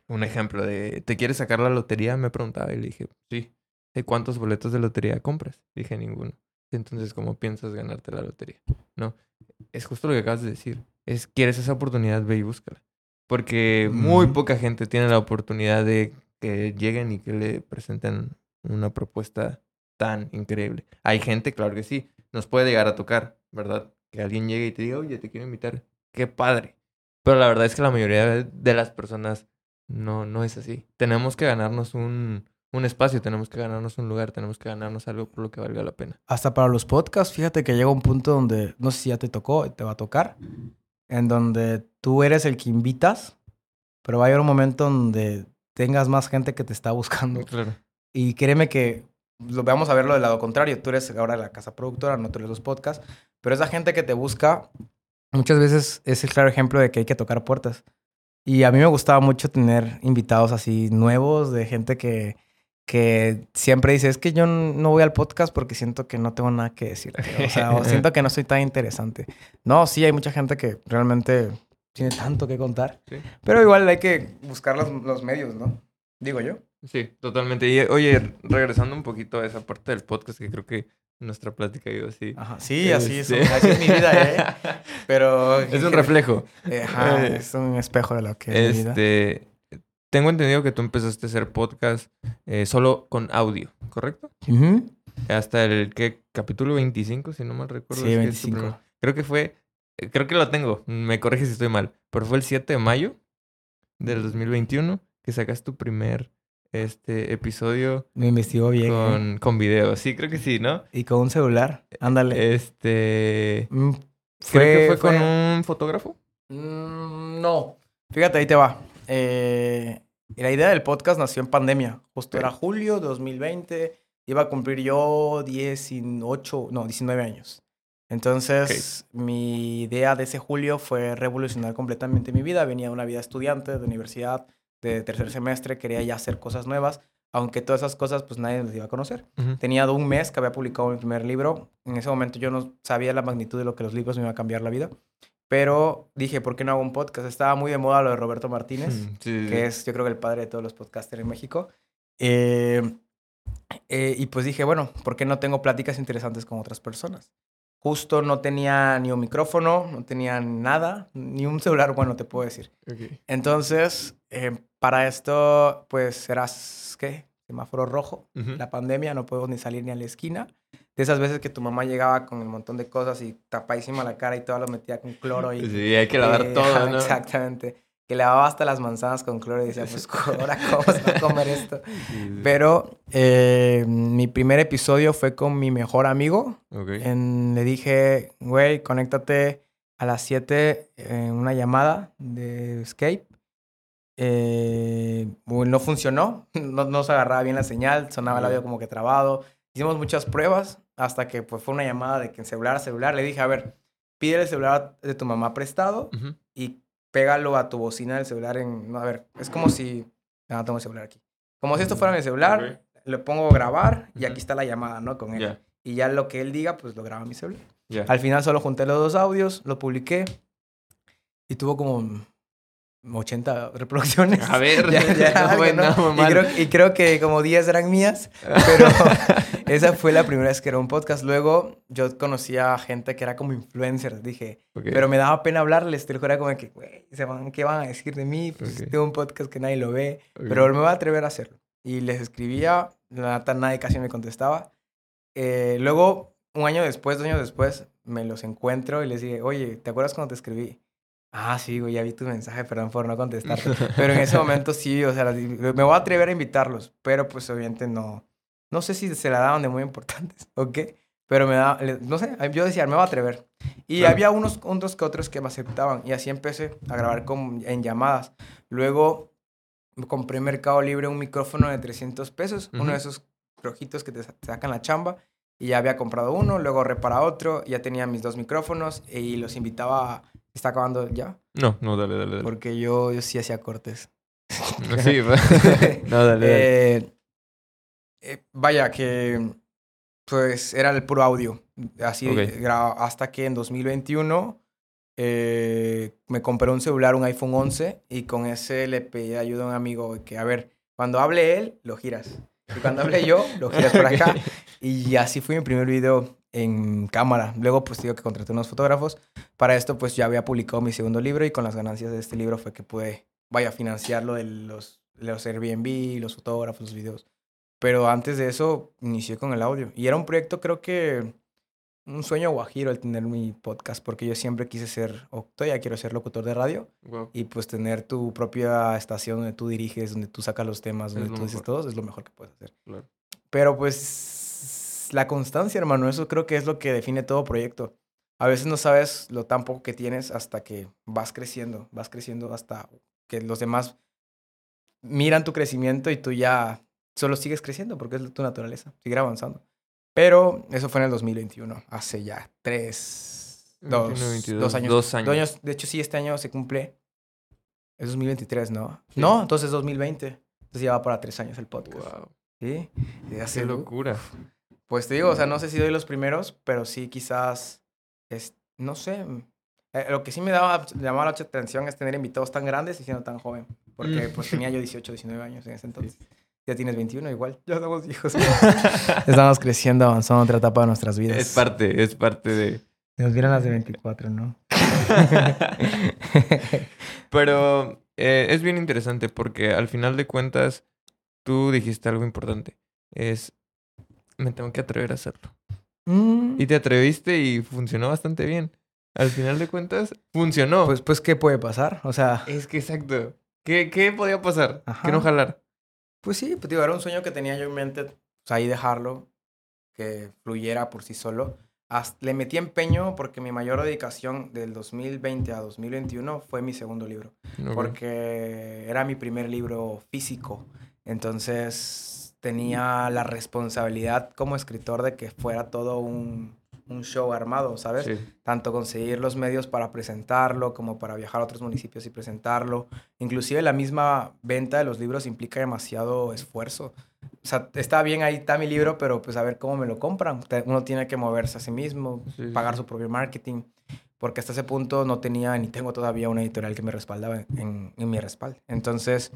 un ejemplo de, ¿te quieres sacar la lotería? Me preguntaba y le dije, sí. ¿De cuántos boletos de lotería compras? Dije, ninguno. Entonces, ¿cómo piensas ganarte la lotería? No, es justo lo que acabas de decir. Es, quieres esa oportunidad, ve y búscala. Porque muy poca gente tiene la oportunidad de que lleguen y que le presenten una propuesta tan increíble. Hay gente, claro que sí, nos puede llegar a tocar, ¿verdad? Que alguien llegue y te diga, oye, te quiero invitar. Qué padre. Pero la verdad es que la mayoría de las personas no, no es así. Tenemos que ganarnos un, un espacio, tenemos que ganarnos un lugar, tenemos que ganarnos algo por lo que valga la pena. Hasta para los podcasts, fíjate que llega un punto donde, no sé si ya te tocó, te va a tocar, en donde tú eres el que invitas, pero va a llegar un momento donde tengas más gente que te está buscando. Claro. Y créeme que lo vamos a verlo del lado contrario. Tú eres ahora la casa productora, no tú eres los podcasts, pero esa gente que te busca muchas veces es el claro ejemplo de que hay que tocar puertas. Y a mí me gustaba mucho tener invitados así nuevos, de gente que, que siempre dice, es que yo no voy al podcast porque siento que no tengo nada que decir. O sea, o <laughs> siento que no soy tan interesante. No, sí, hay mucha gente que realmente tiene tanto que contar, Sí. pero igual hay que buscar los, los medios, ¿no? Digo yo. Sí, totalmente. Y oye, regresando un poquito a esa parte del podcast, que creo que nuestra plática iba así. Ajá, sí, así, es, Este- así es mi vida, ¿eh? <laughs> Pero... Es un reflejo. Eh, Ajá, Eh, es un espejo de lo que es mi vida. Tengo entendido que tú empezaste a hacer podcast eh, solo con audio, ¿correcto? Hasta el ¿qué? capítulo 25, si no mal recuerdo. Sí, 25. Creo que fue, eh, creo que lo tengo, me corrige si estoy mal, pero fue el 7 de mayo del 2021 que sacas tu primer este episodio. Me investigó bien. Con, ¿eh? con video, sí, creo que sí, ¿no? Y con un celular, ándale. Este... Mm, fue, ¿Creo que fue, con un fotógrafo? Mm, no, fíjate, ahí te va. Eh, la idea del podcast nació en pandemia. Justo era julio de 2020. Iba a cumplir yo 18, no, 19 años. Entonces, mi idea de ese julio fue revolucionar completamente mi vida. Venía de una vida estudiante, de universidad, de tercer semestre, quería ya hacer cosas nuevas, aunque todas esas cosas pues nadie las iba a conocer. Tenía un mes que había publicado mi primer libro. En ese momento yo no sabía la magnitud de lo que los libros me iban a cambiar la vida. Pero dije, ¿por qué no hago un podcast? Estaba muy de moda lo de Roberto Martínez, mm, que es yo creo que el padre de todos los podcasters en México. Eh, eh, y pues dije, bueno, ¿por qué no tengo pláticas interesantes con otras personas? Justo no tenía ni un micrófono, no tenía nada, ni un celular, bueno, te puedo decir. Entonces, eh, para esto, pues eras, ¿qué? Semáforo rojo, la pandemia, no puedo ni salir ni a la esquina. De esas veces que tu mamá llegaba con un montón de cosas y tapadísima la cara y todo lo metía con cloro. Y, sí, hay que lavar todo, ¿no? Exactamente que lavaba hasta las manzanas con cloro y decía, pues <laughs> ahora cómo se va a comer esto. Pero eh, mi primer episodio fue con mi mejor amigo. En, le dije, güey, conéctate a las 7 en una llamada de Skype. Eh, no funcionó, <laughs> no, no, se agarraba bien la señal, sonaba el audio como que trabado. Hicimos muchas pruebas hasta que pues, fue una llamada de que en celular a celular le dije, a ver, pide el celular de tu mamá prestado y pégalo a tu bocina del celular en... No, a ver, es como si... No, tengo el celular aquí. Como si esto fuera mi celular, le pongo grabar y aquí está la llamada, ¿no? Con él. Y ya lo que él diga, pues lo graba mi celular. Al final solo junté los dos audios, lo publiqué y tuvo como 80 reproducciones. A ver, <laughs> ya, ya no y, creo, y, creo, que como 10 eran mías, pero <laughs> esa fue la primera vez que era un podcast. Luego yo conocía a gente que era como influencer, dije, pero me daba pena hablarles, te lo juro, como que, güey, ¿qué van a decir de mí? Pues tengo un podcast que nadie lo ve, pero me voy a atrever a hacerlo. Y les escribía, la nadie casi me contestaba. Eh, luego, un año después, dos años después, me los encuentro y les dije, oye, ¿te acuerdas cuando te escribí? Ah, sí, güey, ya vi tu mensaje, perdón por no contestarte. <laughs> Pero en ese momento sí, o sea, me voy a atrever a invitarlos, pero pues obviamente no, no sé si se la daban de muy importantes <laughs> o qué, pero me da, no sé, yo decía, me voy a atrever. Y había unos, unos que otros que me aceptaban y así empecé a grabar con, en llamadas. Luego compré en Mercado Libre un micrófono de 300 pesos, uno de esos rojitos que te sacan la chamba. Y ya había comprado uno, luego repara otro, ya tenía mis dos micrófonos y los invitaba a ¿Está acabando ya? No, no, dale, dale. dale. Porque yo, yo sí hacía cortes. <laughs> sí, <laughs> <laughs> no, dale. Eh, eh, vaya, que pues era el puro audio. Así hasta que en 2021 eh, me compré un celular, un iPhone 11, y con ese le pedí ayuda a un amigo que, a ver, cuando hable él, lo giras. Y cuando hable yo, lo giras por acá. Y así fue mi primer video en cámara. Luego, pues digo que contraté unos fotógrafos. Para esto, pues ya había publicado mi segundo libro y con las ganancias de este libro fue que pude, vaya, financiarlo de los, los Airbnb, los fotógrafos, los videos. Pero antes de eso, inicié con el audio. Y era un proyecto, creo que un sueño guajiro el tener mi podcast, porque yo siempre quise ser, o todavía quiero ser locutor de radio, y pues tener tu propia estación donde tú diriges, donde tú sacas los temas, donde tú dices todo, es lo mejor que puedes hacer. Pero pues la constancia, hermano. Eso creo que es lo que define todo proyecto. A veces no sabes lo tan poco que tienes hasta que vas creciendo, vas creciendo hasta que los demás miran tu crecimiento y tú ya solo sigues creciendo porque es tu naturaleza, seguir avanzando. Pero eso fue en el 2021, hace ya tres, dos, dos años. Dos años. De hecho, sí, este año se cumple. Es 2023, ¿no? No, entonces 2020. Entonces ya va para tres años el podcast. Wow. ¿Sí? Qué locura. Pues te digo, o sea, no sé si doy los primeros, pero sí quizás, es, no sé, mm, eh, lo que sí me daba, llamaba la atención es tener invitados tan grandes y siendo tan joven, porque mm. pues tenía yo 18, 19 años en ese <laughs> entonces. Ya tienes 21 igual, ya somos hijos. <laughs> Estamos creciendo, avanzando otra etapa de nuestras vidas. Es parte, es parte de... Nos vieron las de 24, ¿no? <laughs> pero eh, es bien interesante porque al final de cuentas tú dijiste algo importante. Es, me tengo que atrever a hacerlo. Mm. Y te atreviste y funcionó bastante bien. Al final de cuentas, funcionó. Pues, pues, ¿qué puede pasar? O sea, es que exacto. ¿Qué, qué podía pasar? Ajá. Que no jalar. pues sí, pues digo, era un sueño que tenía yo en mente, pues ahí dejarlo, que fluyera por sí solo. Hasta- le metí empeño porque mi mayor dedicación del 2020 a 2021 fue mi segundo libro. Porque era mi primer libro físico. Entonces tenía la responsabilidad como escritor de que fuera todo un, un show armado, ¿sabes? Sí. Tanto conseguir los medios para presentarlo como para viajar a otros municipios y presentarlo. Inclusive la misma venta de los libros implica demasiado esfuerzo. O sea, está bien, ahí está mi libro, pero pues a ver cómo me lo compran. Te- Uno tiene que moverse a sí mismo, Sí, pagar sí. su propio marketing, porque hasta ese punto no tenía ni tengo todavía una editorial que me respaldaba en, en mi respaldo. Entonces...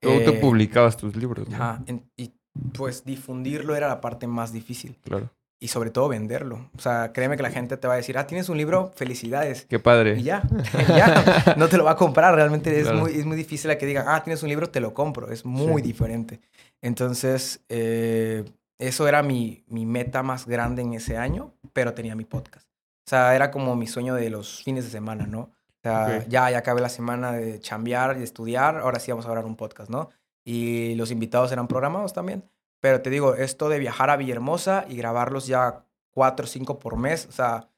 Tú, eh, publicabas tus libros, ¿no? ajá, en- y pues difundirlo era la parte más difícil. Claro. Y sobre todo venderlo. O sea, créeme que la gente te va a decir, ah, tienes un libro, felicidades. Qué padre. Y ya, <laughs> ya, no te lo va a comprar. Realmente es, Claro. muy, es muy difícil a que digan, ah, tienes un libro, te lo compro. Es muy Sí. diferente. Entonces, eh, eso era mi, mi meta más grande en ese año, pero tenía mi podcast. O sea, era como mi sueño de los fines de semana, ¿no? O sea, ya, ya acabé la semana de chambear y de estudiar, ahora sí vamos a grabar un podcast, ¿no? Y los invitados eran programados también. Pero te digo, esto de viajar a Villahermosa y grabarlos ya cuatro o cinco por mes, o sea,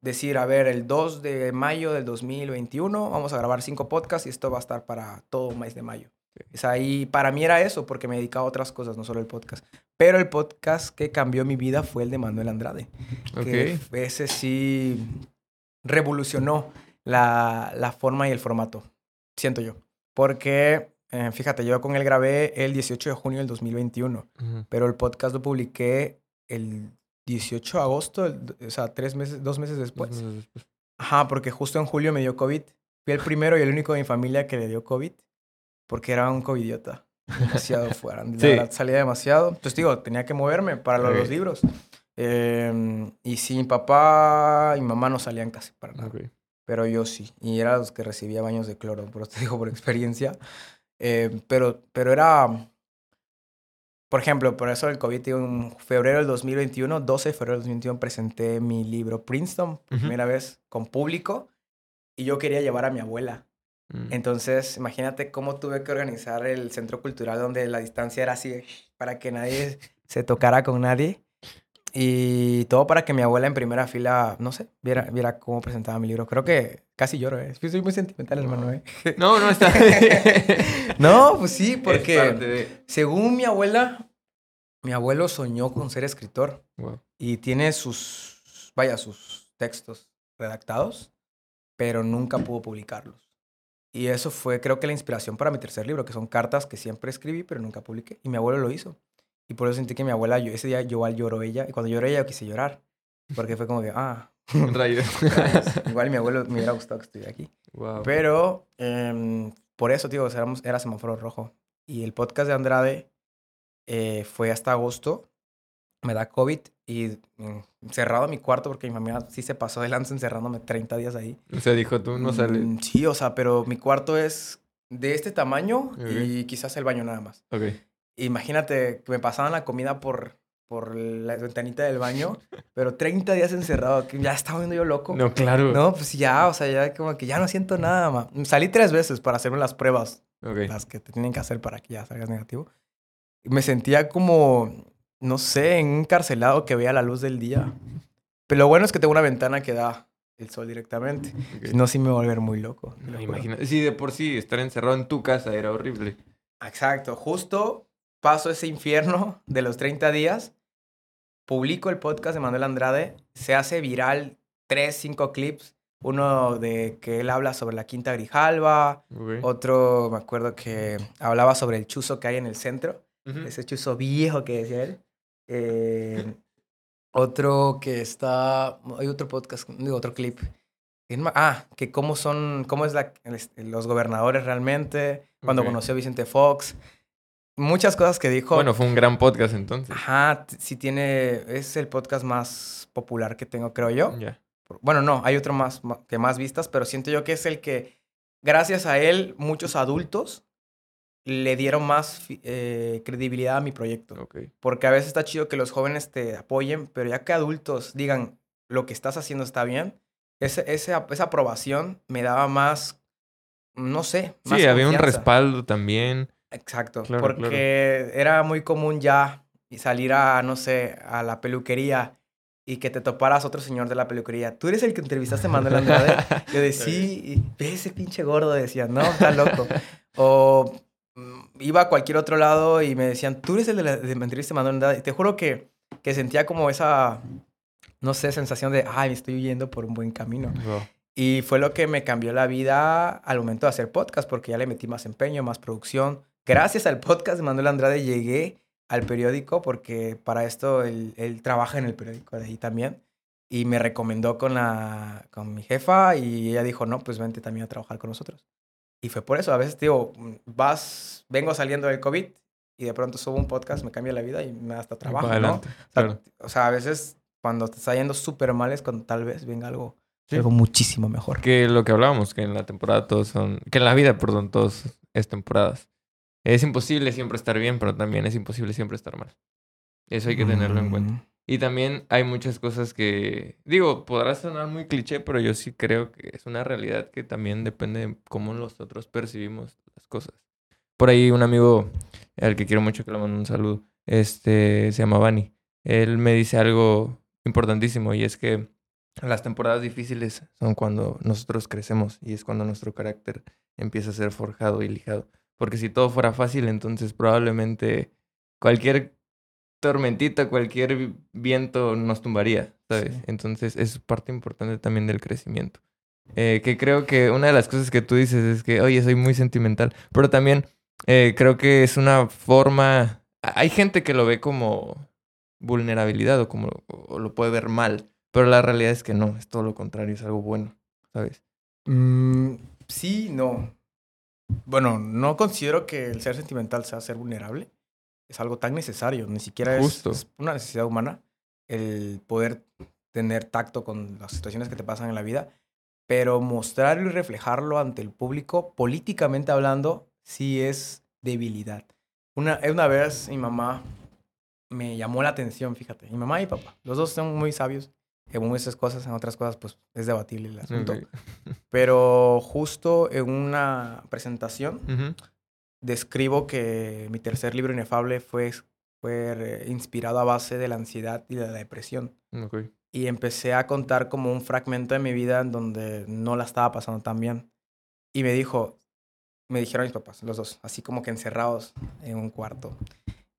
decir, a ver, el 2 de mayo del 2021 vamos a grabar cinco podcasts y esto va a estar para todo mes de mayo. O sea, y para mí era eso, porque me dedicaba a otras cosas, no solo el podcast. Pero el podcast que cambió mi vida fue el de Manuel Andrade. Que Ok. f- ese sí revolucionó la, la forma y el formato, siento yo. Porque, eh, fíjate, yo con él grabé el 18 de junio del 2021, Ujú. pero el podcast lo publiqué el 18 de agosto, el- o sea, tres meses, dos meses Dos después. meses después. Ajá, porque justo en julio me dio COVID. Fui el primero y el único de mi familia que le dio COVID, porque era un covidiota. Demasiado fuera. <laughs> La Sí. verdad, salía demasiado. Entonces, digo, tenía que moverme para de los libros. Eh, y sí, mi papá y mi mamá no salían casi para nada. Ok. Pero yo sí. Y era los que recibía baños de cloro, por eso te digo por experiencia. Eh, pero, pero era. Por ejemplo, por eso el COVID, en febrero del 2021, 12 de febrero del 2021, presenté mi libro Princeton, primera vez con público. Y yo quería llevar a mi abuela. Mm. Entonces, imagínate cómo tuve que organizar el centro cultural donde la distancia era así, para que nadie se tocara con nadie. Y todo para que mi abuela en primera fila, no sé, viera, viera cómo presentaba mi libro. Creo que casi lloro, ¿eh? Soy muy sentimental, hermano, ¿eh? No, no está. <laughs> No, pues sí, porque de- según mi abuela, mi abuelo soñó con ser escritor Wow. y tiene sus, vaya, sus textos redactados, pero nunca pudo publicarlos. Y eso fue, creo que la inspiración para mi tercer libro, que son cartas que siempre escribí, pero nunca publiqué. Y mi abuelo lo hizo. Y por eso sentí que mi abuela, yo, ese día igual lloró ella. Y cuando lloró ella, yo quise llorar. Porque fue como que, ah, <laughs> <laughs> Rayos. igual mi abuelo me hubiera gustado que estuviera aquí. wow. Pero em, por eso, tío, éramos- era semáforo rojo. Y el podcast de Andrade eh, fue hasta agosto. Me da COVID y mm, encerrado en mi cuarto porque mi mamá sí se pasó de lanza encerrándome 30 días ahí. O sea, dijo, tú no sales. Mm, Sí, o sea, pero mi cuarto es de este tamaño Ok. y quizás el baño nada más. Ok. Imagínate que me pasaban la comida por, por la ventanita del baño, pero 30 días encerrado, que ya estaba viendo yo loco. No, claro. No, pues ya, o sea, ya como que ya no siento nada, ma. Salí tres veces para hacerme las pruebas, Ok. las que te tienen que hacer para que ya salgas negativo. Y me sentía como, no sé, encarcelado que veía la luz del día. Pero lo bueno es que tengo una ventana que da el sol directamente. ok. Si no, sí me voy a volver muy loco. No, imagina. Sí, de por sí, estar encerrado en tu casa era horrible. Exacto, justo paso ese infierno de los 30 días, publico el podcast de Manuel Andrade, se hace viral tres, cinco clips, uno de que él habla sobre la Quinta Grijalva, otro me acuerdo que hablaba sobre el chuzo que hay en el centro, ese chuzo viejo que decía él. Eh, otro que está, hay otro podcast, otro clip. Ah, que cómo son, cómo es la, el- los gobernadores realmente, cuando Ok. conoció a Vicente Fox. Muchas cosas que dijo. Bueno, fue un gran podcast entonces. Ajá, sí tiene, es el podcast más popular que tengo, creo yo. Ya. Bueno, no, hay otro más, que más vistas, pero siento yo que es el que gracias a él, muchos adultos le dieron más eh, credibilidad a mi proyecto. Ok. Porque a veces está chido que los jóvenes te apoyen, pero ya que adultos digan lo que estás haciendo está bien, ese, ese- esa aprobación me daba más, no sé. más Sí, había un respaldo también. Exacto, Claro, porque era muy común ya salir a, no sé, a la peluquería y que te toparas otro señor de la peluquería. ¿Tú eres el que entrevistaste a Manuel Andrade? <laughs> Yo decía, sí, ve ese pinche gordo, decía, no, está loco. O mm, iba a cualquier otro lado y me decían, tú eres el de la de entrevista a Manuel Andrade. Y te juro que, que sentía como esa, no sé, sensación de, ay, me estoy yendo por un buen camino. Wow. Y fue lo que me cambió la vida al momento de hacer podcast, porque ya le metí más empeño, más producción. Gracias al podcast de Manuel Andrade llegué al periódico, porque para esto él, él trabaja en el periódico de ahí también. Y me recomendó con, la, con mi jefa y ella dijo, no, pues vente también a trabajar con nosotros. Y fue por eso, a veces digo, vas, vengo saliendo del COVID y de pronto subo un podcast, me cambia la vida y me da hasta trabajo, Para ¿no? adelante. O sea, claro. o sea, a veces cuando te está yendo súper mal es cuando tal vez venga algo, Sí. algo muchísimo mejor. Que lo que hablábamos, que en la temporada todos son. Que en la vida, perdón, todos es temporadas. Es imposible siempre estar bien, pero también es imposible siempre estar mal. Eso hay que tenerlo en cuenta. Mm, Y también hay muchas cosas que, digo, podrá sonar muy cliché, pero yo sí creo que es una realidad que también depende de cómo nosotros percibimos las cosas. Por ahí un amigo al que quiero mucho que le mando un saludo, este, se llama Bani. Él me dice algo importantísimo y es que las temporadas difíciles son cuando nosotros crecemos y es cuando nuestro carácter empieza a ser forjado y lijado. Porque si todo fuera fácil, entonces probablemente cualquier tormentita, cualquier vi- viento nos tumbaría, ¿sabes? Sí. Entonces es parte importante también del crecimiento. Eh, que creo que una de las cosas que tú dices es que, oye, soy muy sentimental, pero también eh, creo que es una forma... Hay gente que lo ve como vulnerabilidad o como o lo puede ver mal, pero la realidad es que no, es todo lo contrario, es algo bueno, ¿sabes? mm, sí, no. Bueno, no considero que el ser sentimental sea ser vulnerable. Es algo tan necesario. Ni siquiera es, Justo. es una necesidad humana el poder tener tacto con las situaciones que te pasan en la vida. Pero mostrarlo y reflejarlo ante el público, políticamente hablando, sí es debilidad. Una, una vez mi mamá me llamó la atención, fíjate. Mi mamá y papá, los dos son muy sabios en muchas cosas, en otras cosas, pues es debatible el asunto. Ok. <laughs> Pero justo en una presentación Ujú. describo que mi tercer libro inefable fue, fue inspirado a base de la ansiedad y de la depresión. Ok. Y empecé a contar como un fragmento de mi vida en donde no la estaba pasando tan bien. Y me dijo, me dijeron mis papás, los dos, así como que encerrados en un cuarto.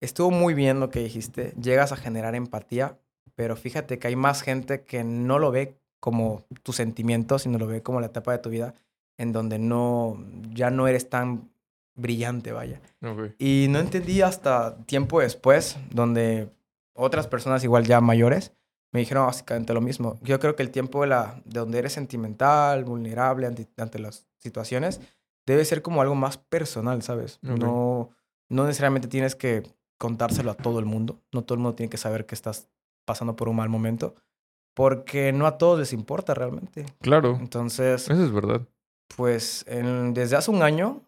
Estuvo muy bien lo que dijiste, llegas a generar empatía, pero fíjate que hay más gente que no lo ve como tu sentimiento, sino lo ve como la etapa de tu vida en donde no, ya no eres tan brillante, vaya. Ok. Y no entendí hasta tiempo después, donde otras personas igual ya mayores me dijeron básicamente lo mismo. Yo creo que el tiempo de, la, de donde eres sentimental, vulnerable ante, ante las situaciones, debe ser como algo más personal, ¿sabes? No, no necesariamente tienes que contárselo a todo el mundo. No todo el mundo tiene que saber que estás pasando por un mal momento, porque no a todos les importa realmente. Claro, Entonces, eso es verdad. pues en- desde hace un año,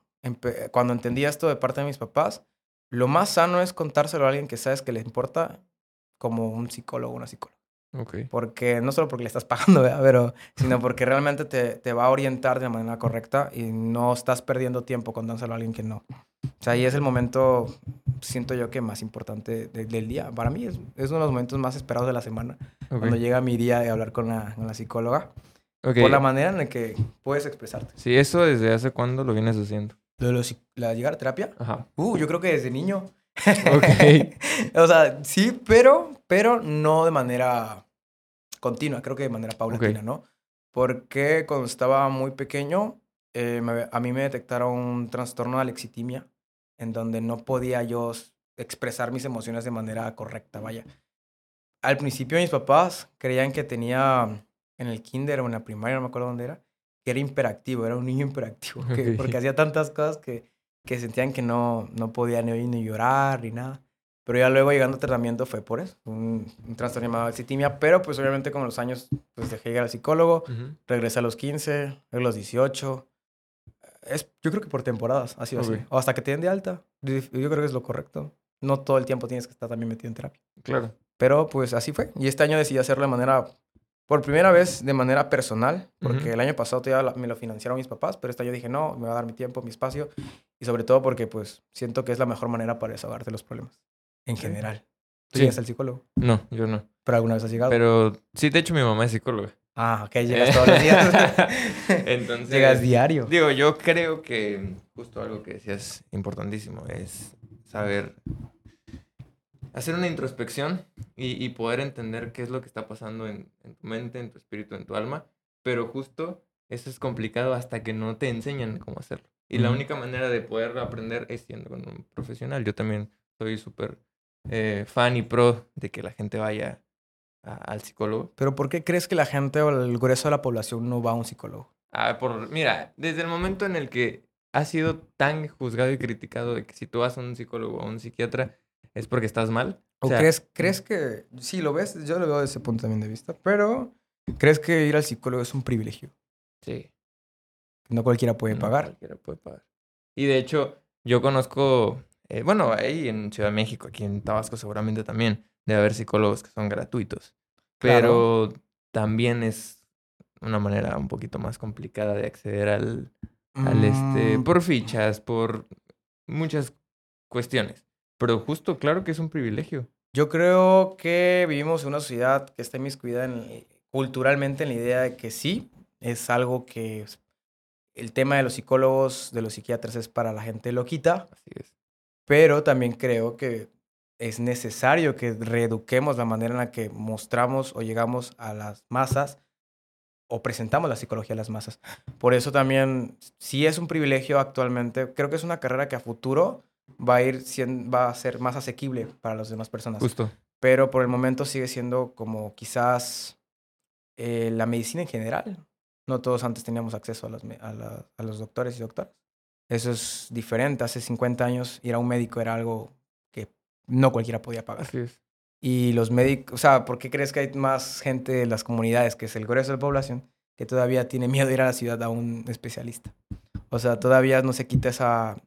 cuando entendí esto de parte de mis papás, lo más sano es contárselo a alguien que sabes que le importa, como un psicólogo o una psicóloga. Ok. Porque no solo porque le estás pagando, ¿verdad? Pero, sino porque realmente te, te va a orientar de manera correcta y no estás perdiendo tiempo contándoselo a alguien que no. O sea, ahí es el momento, siento yo que más importante de- del día. Para mí es, es uno de los momentos más esperados de la semana, Ok. cuando llega mi día de hablar con la, con la psicóloga, Ok. por la manera en la que puedes expresarte. Sí, eso desde hace cuándo lo vienes haciendo. Lo de la llegar a terapia, Ajá. uh, yo creo que desde niño. Ok. <laughs> o sea, sí, pero, pero no de manera continua, creo que de manera paulatina, ¿no? Porque cuando estaba muy pequeño, eh, me- a mí me detectaron un trastorno de alexitimia, en donde no podía yo expresar mis emociones de manera correcta, vaya. Al principio mis papás creían que tenía en el kinder o en la primaria, no me acuerdo dónde era, que era hiperactivo, era un niño <laughs> hiperactivo, que- Ok. porque hacía tantas cosas que, que sentían que no, no podía ni, ni llorar ni nada. Pero ya luego llegando a tratamiento fue por eso, un, un trastorno llamado alexitimia, pero pues obviamente con los años pues dejé de ir al psicólogo, Ujú. regresé a los 15, a los 18, Es, yo creo que por temporadas ha sido así. O hasta que te den de alta. Yo yo creo que es lo correcto. No todo el tiempo tienes que estar también metido en terapia. Claro. Pero pues así fue. Y este año decidí hacerlo de manera, por primera vez, de manera personal. Porque el año pasado todavía me lo financiaron mis papás, pero este año dije, no, me voy a dar mi tiempo, mi espacio. Y sobre todo porque pues siento que es la mejor manera para desahogarte los problemas. En general. Tú Sí. llegas al psicólogo. No, yo no. ¿Pero alguna vez has llegado? Pero sí, de hecho mi mamá es psicóloga. Ah, ok, llegas todos los días. <laughs> Entonces, llegas diario. Digo, yo creo que justo algo que decías importantísimo es saber hacer una introspección y, y poder entender qué es lo que está pasando en, en tu mente, en tu espíritu, en tu alma. Pero justo eso es complicado hasta que no te enseñan cómo hacerlo. Y la única manera de poder aprender es siendo con un profesional. Yo también soy súper eh, fan y pro de que la gente vaya a- al psicólogo. Pero ¿por qué crees que la gente o el grueso de la población no va a un psicólogo? Ah, por, mira, desde el momento en el que has sido tan juzgado y criticado de que si tú vas a un psicólogo o a un psiquiatra es porque estás mal. ¿O, sea, crees, crees que, sí, lo ves, yo lo veo desde ese punto también de vista, pero ¿crees que ir al psicólogo es un privilegio? Sí. No cualquiera puede no pagar. Cualquiera puede pagar. Y de hecho, yo conozco, eh, bueno, ahí en Ciudad de México, aquí en Tabasco seguramente también, debe haber psicólogos que son gratuitos. Pero también es una manera un poquito más complicada de acceder al, al este, Mm, por fichas, por muchas cuestiones. Pero justo, claro que es un privilegio. Yo creo que vivimos en una sociedad que está inmiscuida en, culturalmente en la idea de que sí, es algo que el tema de los psicólogos, de los psiquiatras es para la gente loquita, Así es. pero también creo que es necesario que reeduquemos la manera en la que mostramos o llegamos a las masas o presentamos la psicología a las masas. Por eso también, si es un privilegio actualmente, creo que es una carrera que a futuro va a ir va a ser más asequible para las demás personas. Justo. Pero por el momento sigue siendo como quizás eh, la medicina en general. No todos antes teníamos acceso a los, me- a, la- a los doctores y doctoras. Eso es diferente. Hace 50 años ir a un médico era algo no cualquiera podía pagar. Así es. Y los médicos, o sea, ¿por qué crees que hay más gente en las comunidades, que es el grueso de la población, que todavía tiene miedo de ir a la ciudad a un especialista? O sea, todavía no se quita esa,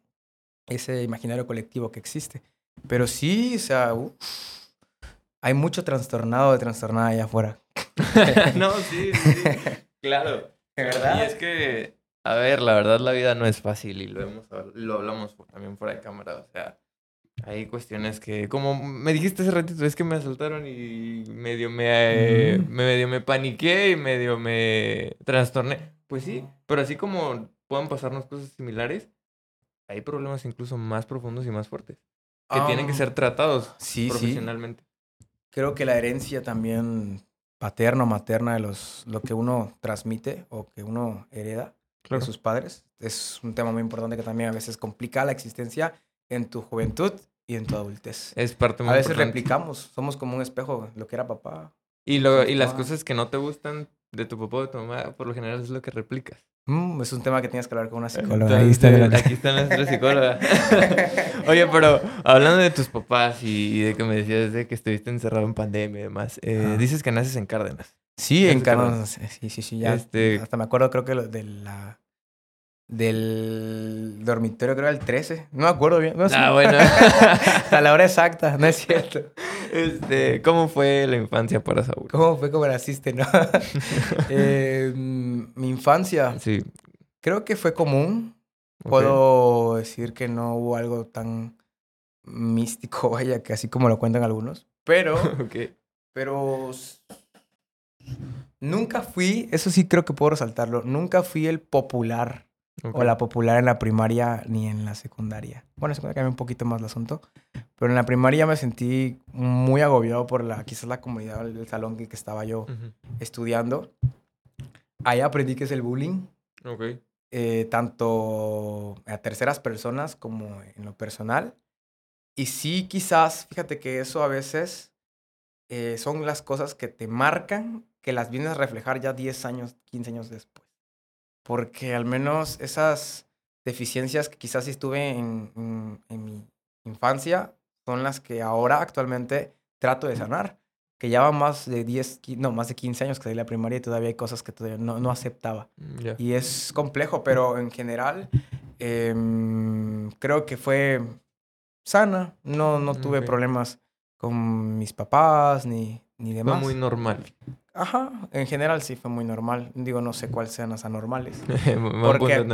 ese imaginario colectivo que existe. Pero sí, o sea, uf, hay mucho trastornado de trastornada allá afuera. <laughs> no, sí, sí. <laughs> Claro. ¿Verdad? Y es que, a ver, la verdad la vida no es fácil y lo, hemos, lo hablamos también fuera de cámara. O sea, hay cuestiones que, como me dijiste hace ratito, es que me asaltaron y medio me, eh, Mm. me- medio me paniqué y medio me trastorné. Pues sí, pero así como pueden pasarnos cosas similares, hay problemas incluso más profundos y más fuertes que tienen que ser tratados sí, sí. profesionalmente. Creo que la herencia también paterna o materna de los, lo que uno transmite o que uno hereda Claro. de sus padres es un tema muy importante que también a veces complica la existencia en tu juventud y en tu adultez. Es parte muy A veces importante. replicamos, somos como un espejo, lo que era papá. Y, lo, y las cosas que no te gustan de tu papá o de tu mamá, por lo general es lo que replicas. Mm, es un tema que tienes que hablar con una psicóloga. Ahí está aquí está nuestra psicóloga. <laughs> Oye, pero hablando de tus papás y, y de que me decías de que estuviste encerrado en pandemia y demás, eh, dices que naces en Cárdenas. Sí, en tema. Canon, sí, sí, sí, ya. Este- Hasta me acuerdo, creo que lo de la... Del dormitorio, creo, el 13. No me acuerdo bien. No. Ah, bueno. <laughs> Hasta la hora exacta, no es cierto. Este, ¿Cómo fue la infancia para Saúl? ¿Cómo fue como naciste, no? <laughs> Eh, mi infancia, Sí. creo que fue común. Puedo decir que no hubo algo tan místico, <laughs> vaya, que así como lo cuentan algunos. Pero, Ok. pero nunca fui, eso sí creo que puedo resaltarlo, nunca fui el popular o la popular en la primaria ni en la secundaria. Bueno, en secundaria cambió un poquito más el asunto, pero en la primaria me sentí muy agobiado por la, quizás la comunidad del salón en que estaba yo estudiando. Ahí aprendí que es el bullying, Ok. eh, tanto a terceras personas como en lo personal. Y sí, quizás, fíjate que eso a veces eh, son las cosas que te marcan, que las vienes a reflejar ya 10 años, 15 años después. Porque al menos esas deficiencias que quizás estuve en, en- en mi infancia son las que ahora actualmente trato de sanar. que ya va más de 10, qui- no, más de 15 años que salí de la primaria y todavía hay cosas que todavía no, no aceptaba. Mm, Ya. Y es complejo, pero en general em, creo que fue sana. No, no tuve Ok. problemas con mis papás ni, ni Fue demás. muy normal. Ajá, en general sí fue muy normal. Digo, no sé cuáles sean las anormales. <laughs> Porque-.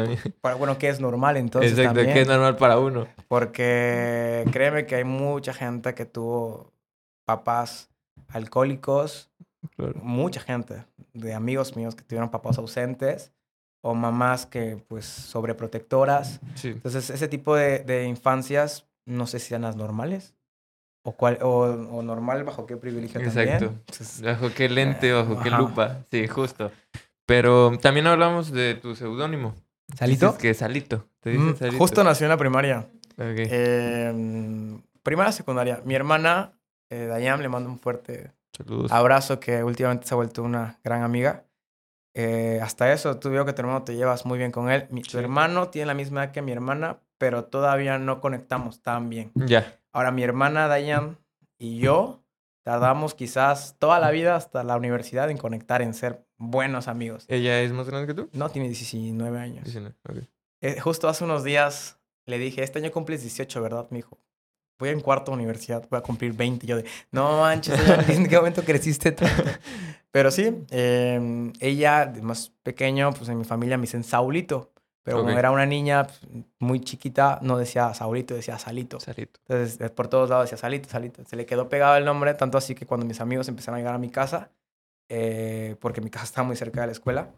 Para- Bueno, ¿qué es normal entonces Exacto, también? que es normal para uno. Porque créeme que hay mucha gente que tuvo papás alcohólicos, Claro. mucha gente de amigos míos que tuvieron papás ausentes o mamás que pues sobreprotectoras. Sí. Entonces ese tipo de, de infancias no sé si sean las normales o, cuál, o, o normal bajo qué privilegio Exacto. también. Entonces, Bajo qué lente, bajo qué Ajá. lupa. Sí, justo. Pero también hablamos de tu seudónimo. ¿Salito? Dices que Salito. Te dicen Mm, Salito. justo nació en la primaria. Ok. Eh, primaria, secundaria. Mi hermana, eh, Dayam, le mando un fuerte Saludos. abrazo que últimamente se ha vuelto una gran amiga. Eh, hasta eso, tú veo que tu hermano te llevas muy bien con él. Mi, Sí. Tu hermano tiene la misma edad que mi hermana, pero todavía no conectamos tan bien. Ya. Ahora, mi hermana Dayan y yo tardamos quizás toda la vida hasta la universidad en conectar, en ser buenos amigos. ¿Ella es más grande que tú? No tiene 19 años. 19. ok. Eh, justo hace unos días le dije, este año cumples 18, ¿verdad? Me dijo, voy en cuarto universidad, voy a cumplir 20. Y yo de, no manches, ¿en qué momento creciste tanto? <laughs> Pero sí, eh, ella, de más pequeño, pues en mi familia me dicen Saulito. Pero Ok. como era una niña pues, muy chiquita, no decía Saulito, decía Salito. Salito. Entonces, por todos lados decía Salito, Salito. Se le quedó pegado el nombre, tanto así que cuando mis amigos empezaron a llegar a mi casa, eh, porque mi <laughs> casa estaba muy cerca de la escuela,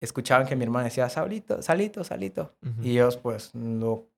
escuchaban que mi hermana decía Saulito, Salito, Salito. Ujú. Y ellos pues lo,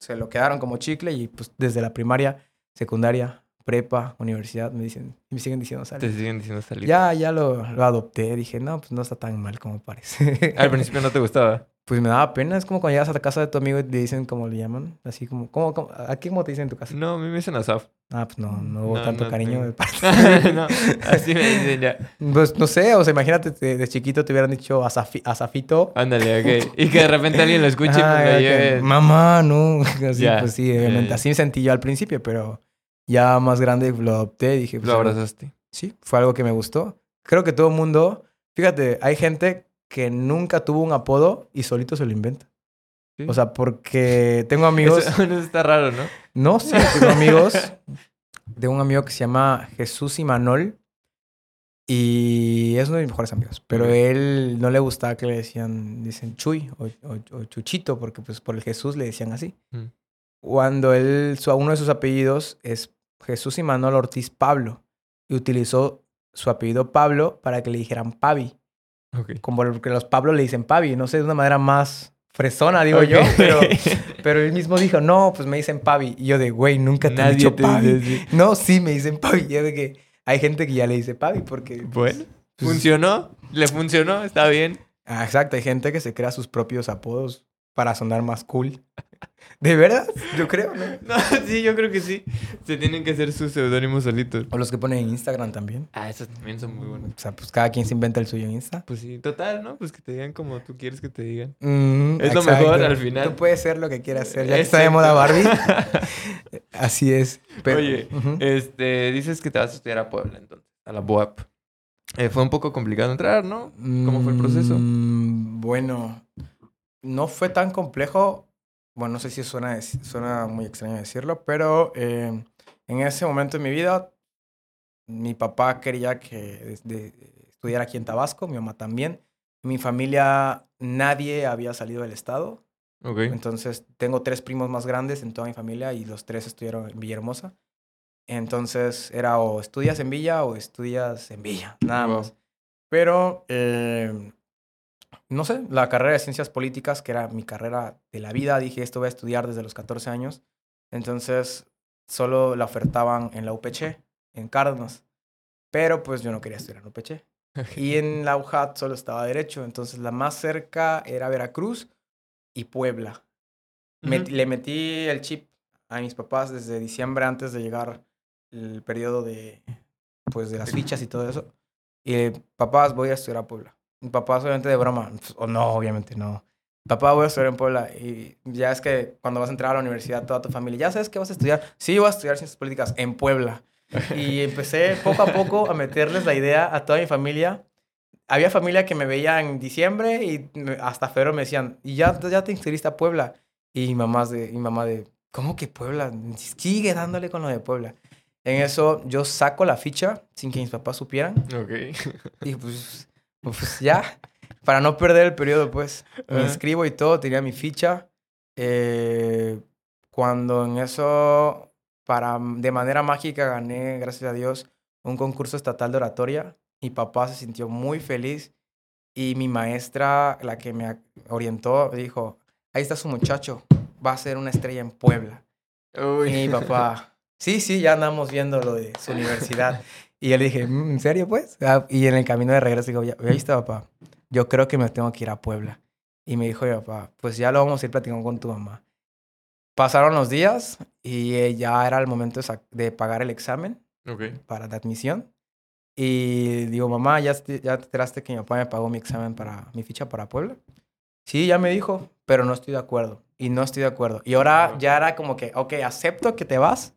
se lo quedaron como chicle y pues desde la primaria, secundaria, prepa, universidad me dicen, me siguen diciendo Te Salito. siguen diciendo Salito. Ya, ya lo, lo adopté, dije, no, pues no está tan mal como parece. Al principio no te gustaba. Pues me daba pena, es como cuando llegas a la casa de tu amigo y te dicen cómo le llaman, así como, ¿cómo, cómo, ¿aquí cómo te dicen en tu casa? No, a mí me dicen Asaf. Ah, pues no, no hubo No, tanto no cariño tengo. de parte. <laughs> no, así me dicen ya. Pues no sé, o sea, imagínate, de, de chiquito te hubieran dicho Asafi- Asafito. Ándale, ok. <laughs> Y que de repente alguien lo escuche y que, lleve. Mamá, no. <laughs> Así, Ya, pues sí, obviamente. Así me sentí yo al principio, pero ya más grande lo adopté y dije, pues, Lo abrazaste. sí, fue algo que me gustó. Creo que todo el mundo, fíjate, hay gente que nunca tuvo un apodo y solito se lo inventa. Sí. O sea, porque tengo amigos. Eso, <laughs> eso está raro, ¿no? No, sí, tengo amigos. De un amigo que se llama Jesús Imanol. Y es uno de mis mejores amigos. Pero él no le gustaba que le decían, dicen Chuy o, o- o Chuchito, porque pues por el Jesús le decían así. Mm. Cuando él, su, uno de sus apellidos es Jesús Imanol Ortiz Pablo. Y utilizó su apellido Pablo para que le dijeran Pavi. Ok. Como porque los Pablo le dicen Pavi. No sé, de una manera más fresona, digo yo. Pero, <laughs> pero él mismo dijo, no, pues me dicen Pavi. Y yo de, güey, nunca te he Nadie dicho te Pavi. dice así. No, sí, me dicen Pavi. Yo de que hay gente que ya le dice Pavi porque... Bueno, pues, funcionó. Le funcionó, está bien. ah, exacto, hay gente que se crea sus propios apodos para sonar más cool. ¿De verdad? Yo creo, ¿no? <laughs> No, sí, yo creo que sí. Se tienen que hacer sus seudónimos solitos. O los que ponen en Instagram también. Ah, esos también son muy buenos. O sea, pues cada quien se inventa el suyo en Insta. Pues sí, total, ¿no? Pues que te digan como tú quieres que te digan. Mm, Es lo mejor al final. Tú puedes ser lo que quieras ser. Ya que está de moda Barbie. <laughs> Así es. Pero- Oye. Este, dices que te vas a estudiar a Puebla entonces, a la BOAP. Eh, fue un poco complicado entrar, ¿no? ¿Cómo fue el proceso? Mm, bueno, no fue tan complejo. Bueno, no sé si suena, suena muy extraño decirlo, pero eh, en ese momento de mi vida, mi papá quería que de- estudiara aquí en Tabasco, mi mamá también. Mi familia nadie había salido del estado, Ok. entonces tengo tres primos más grandes en toda mi familia y los tres estudiaron en Villahermosa. Entonces era o estudias en Villa o estudias en Villa, nada Wow. más. Pero, eh, no sé, la carrera de ciencias políticas, que era mi carrera de la vida, dije, esto voy a estudiar desde los 14 años. Entonces, solo la ofertaban en la UPC, en Cárdenas. Pero pues yo no quería estudiar en UPC. Y en la UJAT solo estaba derecho. Entonces, la más cerca era Veracruz y Puebla. Met- le metí el chip a mis papás desde diciembre antes de llegar el periodo de pues de las fichas y todo eso. Y papás, voy a estudiar a Puebla. Mi papá obviamente de broma, pues, o no, obviamente no. Papá, voy a estudiar en Puebla. Y ya es que cuando vas a entrar a la universidad, toda tu familia, ¿ya sabes qué vas a estudiar? Sí, voy a estudiar ciencias políticas en Puebla. Y empecé poco a poco a meterles la idea a toda mi familia. Había familia que me veía en diciembre y hasta febrero me decían, ¿y ya, ya te inscribiste a Puebla? Y mi mamá de, mi mamá de, ¿cómo que Puebla? Sigue dándole con lo de Puebla. En eso yo saco la ficha sin que mis papás supieran. Ok. Y pues, pues ya, para no perder el periodo, pues me Ajá. inscribo y todo, tenía mi ficha. Eh, cuando en eso, para, de manera mágica, gané, gracias a Dios, un concurso estatal de oratoria. Mi papá se sintió muy feliz y mi maestra, la que me orientó, dijo, ahí está su muchacho, va a ser una estrella en Puebla. Uy. Y mi papá, sí, sí, ya andamos viendo lo de su universidad. <laughs> Y yo le dije, "Mm, ¿en serio, pues? Ah, Y en el camino de regreso digo, ya, ¿ya viste, papá? Yo creo que me tengo que ir a Puebla. Y me dijo papá, pues ya lo vamos a ir platicando con tu mamá. Pasaron los días y eh, ya era el momento de, pagar el examen Ok. para la admisión. Y digo, mamá, ¿ya, te- ¿ya te enteraste que mi papá me pagó mi examen para mi ficha para Puebla? Sí, ya me dijo, pero no estoy de acuerdo. Y no estoy de acuerdo. Y ahora ya era como que, ok, acepto que te vas,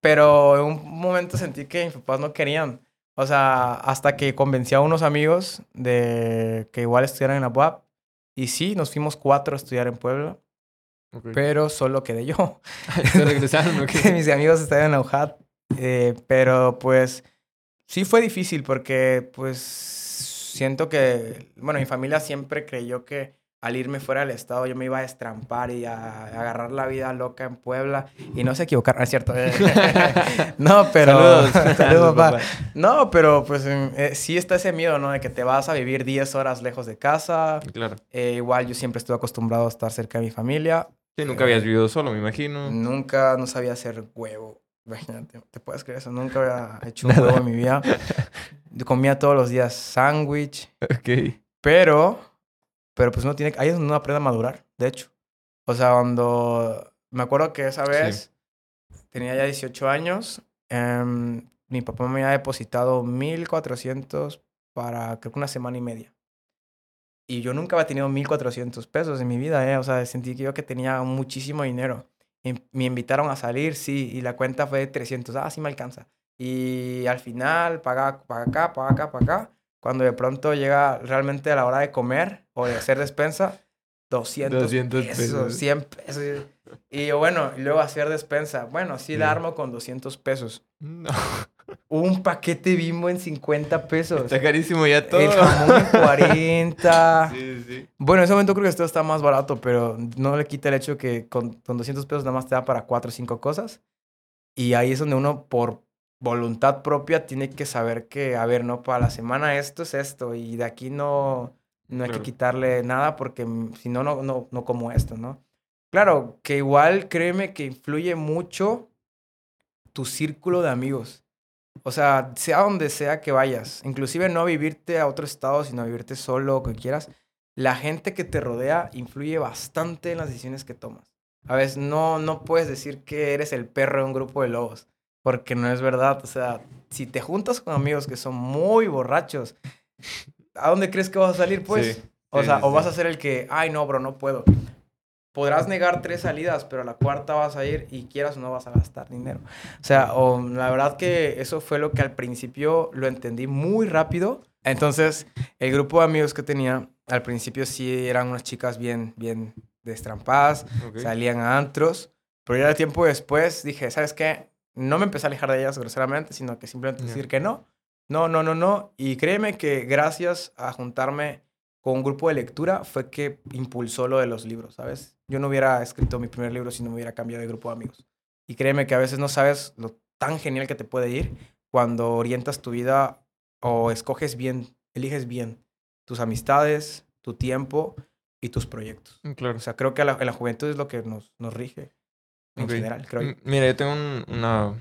pero en un momento sentí que mis papás no querían. O sea, hasta que convencí a unos amigos de que igual estudiaran en la UAP. Y sí, nos fuimos cuatro a estudiar en Puebla, pero solo quedé yo. <laughs> ¿Te regresaron? <laughs> Mis amigos estaban en la UJAT, eh, pero pues sí fue difícil porque pues siento que, bueno, mi familia siempre creyó que al irme fuera del estado yo me iba a estrampar y a, agarrar la vida loca en Puebla y no se equivocaron, es cierto. <laughs> no, pero... Saludos. <laughs> Saludos, papá. No, pero pues eh, sí está ese miedo, ¿no? De que te vas a vivir 10 horas lejos de casa. Claro. Eh, igual yo siempre estuve acostumbrado a estar cerca de mi familia. Sí, nunca habías vivido solo, me imagino. Nunca, no sabía hacer huevo. Imagínate, ¿te puedes creer eso? Nunca había <laughs> hecho un huevo en mi vida. Yo comía todos los días sándwich, Ok. pero, pero pues no tiene, ahí es donde uno aprende a madurar, de hecho. O sea, cuando, me acuerdo que esa vez tenía ya 18 años, em, mi papá me había depositado 1400 para creo que una semana y media. Y yo nunca había tenido 1400 pesos en mi vida, ¿eh? O sea, sentí que yo que tenía muchísimo dinero. Y me invitaron a salir, sí, y la cuenta fue de 300. Ah, sí me alcanza. Y al final, paga, paga acá, paga acá, paga acá. Cuando de pronto llega realmente a la hora de comer o de hacer despensa, 200, 200 pesos, pesos. 100 pesos. Y yo, bueno, y luego hacer despensa. Bueno, sí, Sí. la armo con 200 pesos. No. Un paquete bimbo en 50 pesos. Está carísimo ya todo. El jamón en 40. <laughs> Sí, sí. Bueno, en ese momento creo que esto está más barato, pero no le quita el hecho que con, con 200 pesos nada más te da para 4 o 5 cosas. Y ahí es donde uno, por voluntad propia, tiene que saber que, a ver, no, para la semana esto es esto, y de aquí no, no hay Claro. que quitarle nada porque mm, si no, no, no, no como esto, ¿no? Claro, que igual créeme que influye mucho tu círculo de amigos. O sea, sea donde sea que vayas, inclusive no vivirte a otro estado, sino vivirte solo o que quieras, la gente que te rodea influye bastante en las decisiones que tomas. A veces no, no puedes decir que eres el perro de un grupo de lobos, porque no es verdad. O sea, si te juntas con amigos que son muy borrachos, ¿a dónde crees que vas a salir, pues? Sí, o sea, sí, o vas a ser el que, ay, no, bro, no puedo. Podrás negar tres salidas, pero a la cuarta vas a ir y quieras o no vas a gastar dinero. O sea, o, la verdad que eso fue lo que al principio lo entendí muy rápido. Entonces, el grupo de amigos que tenía, al principio sí eran unas chicas bien, bien destrampadas, Ok. salían a antros, pero ya tiempo después dije, ¿sabes qué? No me empecé a alejar de ellas groseramente, sino que simplemente decir que no. No, no, no, no. Y créeme que gracias a juntarme con un grupo de lectura fue que impulsó lo de los libros, ¿sabes? Yo no hubiera escrito mi primer libro si no me hubiera cambiado de grupo de amigos. Y créeme que a veces no sabes lo tan genial que te puede ir cuando orientas tu vida o escoges bien, eliges bien tus amistades, tu tiempo y tus proyectos. Mm, Claro. O sea, creo que la- la juventud es lo que nos, nos rige en general, creo Mira, yo tengo un, una,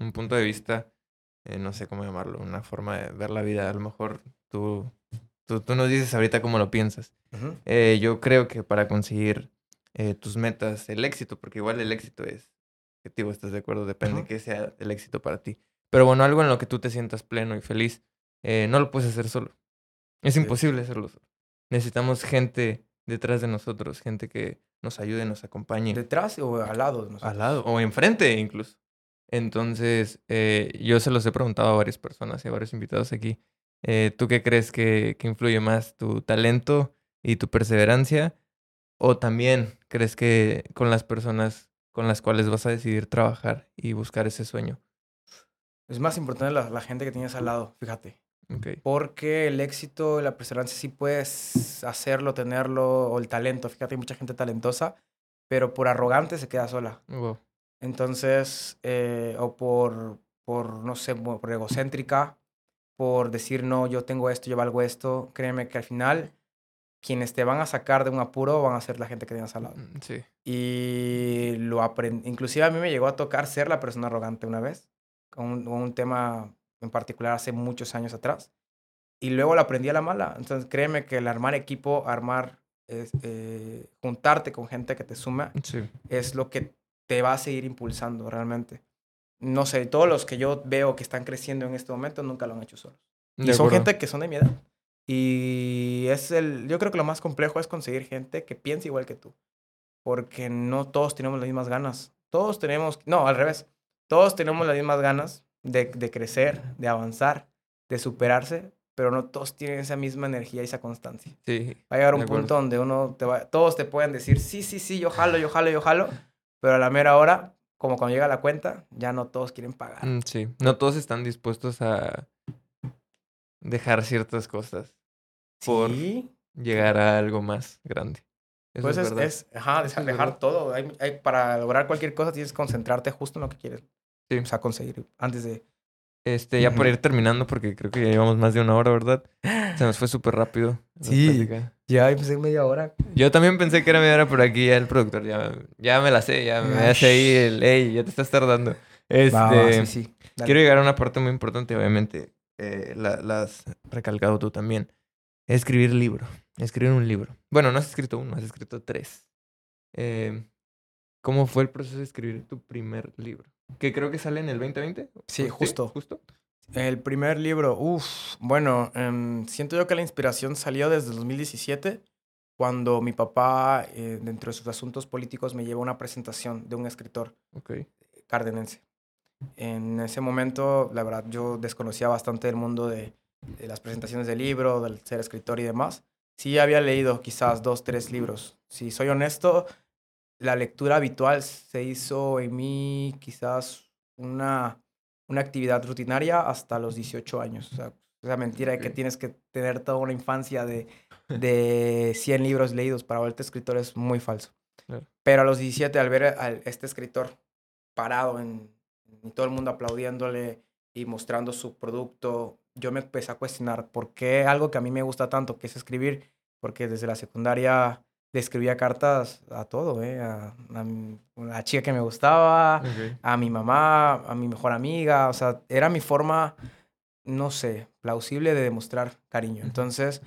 un punto de vista, eh, no sé cómo llamarlo, una forma de ver la vida. A lo mejor tú, tú, tú nos dices ahorita cómo lo piensas. Eh, yo creo que para conseguir eh, tus metas, el éxito, porque igual el éxito es objetivo, ¿estás de acuerdo? Depende Ajá. que sea el éxito para ti. Pero bueno, algo en lo que tú te sientas pleno y feliz, no lo puedes hacer solo. Es Sí. imposible hacerlo solo. Necesitamos gente detrás de nosotros, gente que nos ayude, nos acompañe. ¿Detrás o al lado? Al lado, o enfrente incluso. Entonces, eh, yo se los he preguntado a varias personas y a varios invitados aquí. Eh, ¿Tú qué crees que, que influye más, tu talento y tu perseverancia? ¿O también crees que con las personas con las cuales vas a decidir trabajar y buscar ese sueño? Es más importante la, la gente que tienes al lado, fíjate. Okay. Porque el éxito y la perseverancia sí puedes hacerlo, tenerlo, o el talento. Fíjate, hay mucha gente talentosa, pero por arrogante se queda sola. Wow. Entonces, eh, o por, por, no sé, por egocéntrica, por decir, no, yo tengo esto, yo valgo esto, créeme que al final quienes te van a sacar de un apuro van a ser la gente que tienes al lado. Mm, Sí. Y lo aprendí, inclusive a mí me llegó a tocar ser la persona arrogante una vez, con un, un tema en particular hace muchos años atrás. Y luego lo aprendí a la mala. Entonces, créeme que el armar equipo, armar, es, eh, juntarte con gente que te suma, Sí. es lo que te va a seguir impulsando realmente. No sé, todos los que yo veo que están creciendo en este momento nunca lo han hecho solos. Y De son acuerdo. gente que son de mi edad. Y es el, yo creo que lo más complejo es conseguir gente que piense igual que tú. Porque no todos tenemos las mismas ganas. Todos tenemos, no, al revés. Todos tenemos las mismas ganas de, de crecer, de avanzar, de superarse, pero no todos tienen esa misma energía y esa constancia. Sí. Va a llegar un punto donde uno te va, todos te pueden decir, sí, sí, sí, yo jalo, yo jalo, yo jalo, pero a la mera hora, como cuando llega la cuenta, ya no todos quieren pagar. Mm, Sí. No todos están dispuestos a dejar ciertas cosas por Sí, llegar a algo más grande. Eso pues es, es, es- ajá, dejar, es dejar verdad. todo. Hay, hay- para lograr cualquier cosa tienes que concentrarte justo en lo que quieres. Sí. O sea, conseguir antes de... Este, ya por ir terminando, porque creo que ya llevamos más de una hora, ¿verdad? Se nos fue súper rápido. Sí. Ya empecé media hora. Yo también pensé que era media hora, pero aquí ya el productor ya, ya me la sé, ya me Ah, hace ahí el, hey, ya te estás tardando. Este, Va, va, sí, sí. Quiero llegar a una parte muy importante, obviamente, eh, la, la has recalcado tú también. Escribir libro, escribir un libro. Bueno, no has escrito uno, has escrito tres. Eh, ¿Cómo fue el proceso de escribir tu primer libro? Que creo que sale en el 2020. Sí, justo. justo. El primer libro, uff, bueno, em, siento yo que la inspiración salió desde el 2017, cuando mi papá, eh, dentro de sus asuntos políticos, me llevó una presentación de un escritor Ok. cardenense. En ese momento, la verdad, yo desconocía bastante el mundo de, de las presentaciones de libro, del ser escritor y demás. Sí había leído quizás dos, tres libros. Si soy honesto, la lectura habitual se hizo en mí quizás una, una actividad rutinaria hasta los 18 años. O sea, esa mentira de que tienes que tener toda una infancia de, <laughs> de 100 libros leídos para volverte escritor es muy falso. Claro. Pero a los 17, al ver a este escritor parado en, y todo el mundo aplaudiéndole y mostrando su producto, yo me empecé a cuestionar por qué algo que a mí me gusta tanto, que es escribir, porque desde la secundaria le escribía cartas a todo, ¿eh? a, a la chica que me gustaba, a mi mamá, a mi mejor amiga, o sea, era mi forma, no sé, plausible de demostrar cariño. Entonces,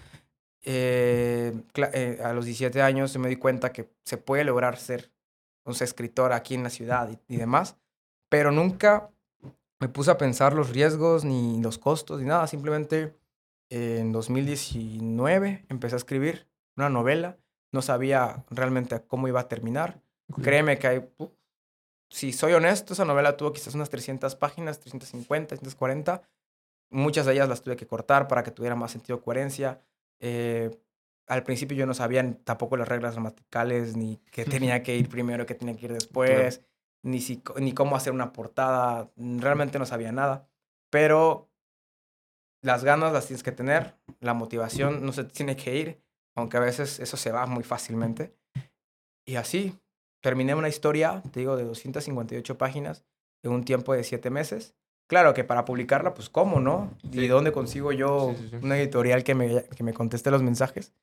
eh, eh, a los 17 años me di cuenta que se puede lograr ser un escritor aquí en la ciudad y, y demás, pero nunca me puse a pensar los riesgos ni los costos ni nada, simplemente en 2019 empecé a escribir una novela, no sabía realmente cómo iba a terminar. Ok. Créeme que hay, si soy honesto, esa novela tuvo quizás unas 300 páginas, 350, 340. Muchas de ellas las tuve que cortar para que tuviera más sentido de coherencia. Eh, al principio yo no sabía tampoco las reglas gramaticales, ni qué tenía que ir primero, qué tenía que ir después, ni, si, ni cómo hacer una portada. Realmente no sabía nada. Pero las ganas las tienes que tener, la motivación no se tiene que ir, aunque a veces eso se va muy fácilmente. Y así, terminé una historia, te digo, de 258 páginas en un tiempo de 7 meses. Claro que para publicarla, pues cómo, ¿no? Sí. ¿Y dónde consigo yo Sí, sí, sí. una editorial que me, que me conteste los mensajes?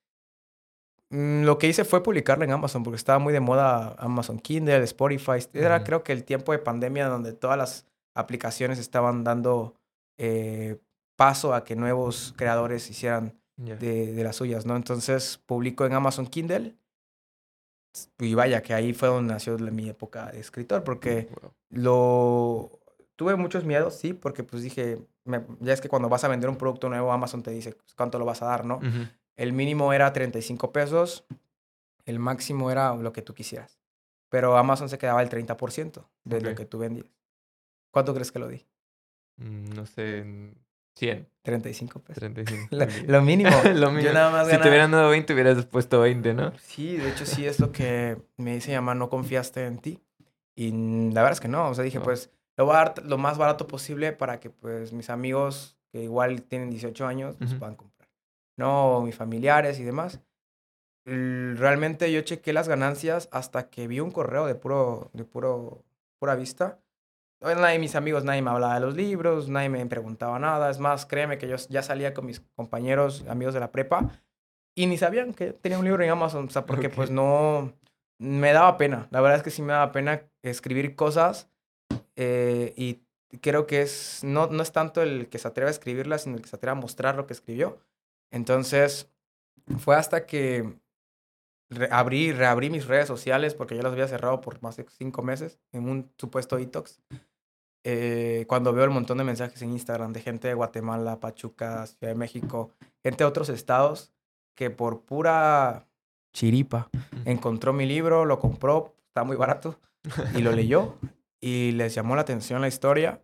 Mm, Lo que hice fue publicarla en Amazon, porque estaba muy de moda Amazon Kindle, Spotify. Era creo que el tiempo de pandemia donde todas las aplicaciones estaban dando eh, paso a que nuevos creadores hicieran Ya. de, de las suyas, ¿no? Entonces publico en Amazon Kindle. Y vaya, que ahí fue donde nació mi época de escritor, porque Wow. lo tuve muchos miedos, sí, porque pues dije, me- ya es que cuando vas a vender un producto nuevo, Amazon te dice pues, cuánto lo vas a dar, ¿no? Ujú. El mínimo era 35 pesos, el máximo era lo que tú quisieras. Pero Amazon se quedaba el 30% de lo Ok. que tú vendías. ¿Cuánto crees que lo di? Mm, No sé, 100, 35 pesos. 35. <laughs> Lo, lo mínimo. <laughs> Lo mínimo. Yo nada más Si te ganaba- hubieran dado 20, hubieras puesto 20, ¿no? Sí, de hecho sí es lo que me dice mi mamá, no confiaste en ti. Y la verdad es que no, o sea, dije, No. pues lo voy a dar lo más barato posible para que pues mis amigos que igual tienen 18 años pues Ujú. puedan comprar. No, mis familiares y demás. Realmente yo chequé las ganancias hasta que vi un correo de puro, de puro, pura vista. Bueno, Nadie, mis amigos, nadie me hablaba de los libros, nadie me preguntaba nada. Es más, créeme que yo ya salía con mis compañeros, amigos de la prepa, y ni sabían que tenía un libro en Amazon, o sea, porque pues no, me daba pena. La verdad es que sí me daba pena escribir cosas eh, y creo que es, no, no es tanto el que se atreve a escribirlas, sino el que se atreve a mostrar lo que escribió. Entonces, fue hasta que re- abrí, reabrí mis redes sociales, porque ya las había cerrado por más de cinco meses, en un supuesto detox. Eh, cuando veo el montón de mensajes en Instagram de gente de Guatemala, Pachuca, Ciudad de México, gente de otros estados, que por pura chiripa encontró mi libro, lo compró, está muy barato, y lo leyó, <laughs> y les llamó la atención la historia.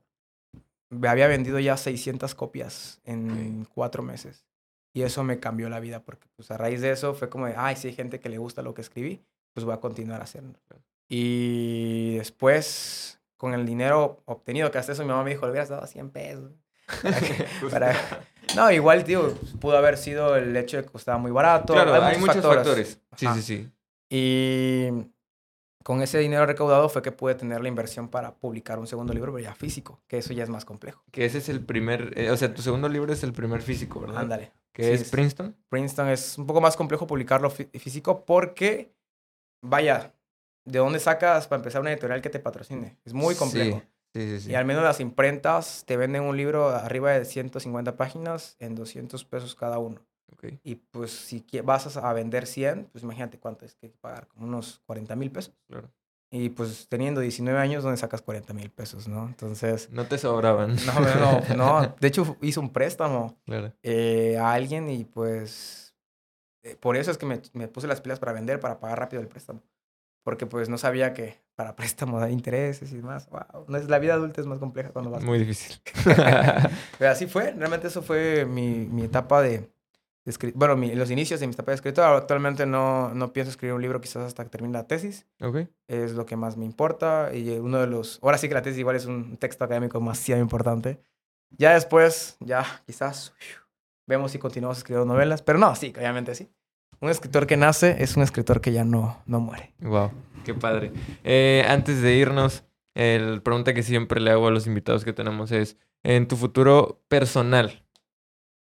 Me había vendido ya 600 copias en cuatro meses. Y eso me cambió la vida, porque pues a raíz de eso fue como de, ay, si hay gente que le gusta lo que escribí, pues voy a continuar haciendo. Y después, con el dinero obtenido, que hasta eso mi mamá me dijo, le hubieras dado 100 pesos. Para que- <laughs> para- No, igual, tío, pudo haber sido el hecho de que costaba muy barato. Claro, hay, muchos factores. Sí, Ajá. sí, sí. Y con ese dinero recaudado fue que pude tener la inversión para publicar un segundo libro, pero ya físico, que eso ya es más complejo. Que ese es el primer, eh, o sea, tu segundo libro es el primer físico, ¿verdad? Ándale. Que Sí, es sí, sí. Princeton. Princeton es un poco más complejo publicarlo fí- físico porque, vaya, ¿de dónde sacas para empezar una editorial que te patrocine? Es muy complejo. Sí, sí, sí. Y al menos las imprentas te venden un libro arriba de 150 páginas en 200 pesos cada uno. Y pues si vas a vender 100, pues imagínate cuánto es que hay que pagar, como unos 40 mil pesos. Claro. Y pues teniendo 19 años, ¿dónde sacas 40 mil pesos, no? Entonces, No te sobraban. no, no, no, <laughs> no. De hecho, hice un préstamo Claro. eh, a alguien y pues eh, por eso es que me, me puse las pilas para vender, para pagar rápido el préstamo. Porque pues no sabía que para <laughs> préstamos hay intereses y demás. Wow. No es, la vida adulta es más compleja cuando vas. Muy difícil. <laughs> Pero así fue, realmente eso fue mi, mi etapa de, de Bueno, mi- los inicios de mi etapa de escritor. Actualmente no, no pienso escribir un libro quizás hasta que termine la tesis. ok. Es lo que más me importa. Y eh, uno de los... Ahora sí que la tesis igual es un texto académico demasiado importante. Ya después, ya quizás vemos si continuamos escribiendo novelas. Pero no, sí, obviamente sí. Un escritor que nace es un escritor que ya no, no muere. Wow, qué padre. Eh, antes de irnos, la pregunta que siempre le hago a los invitados que tenemos es, en tu futuro personal,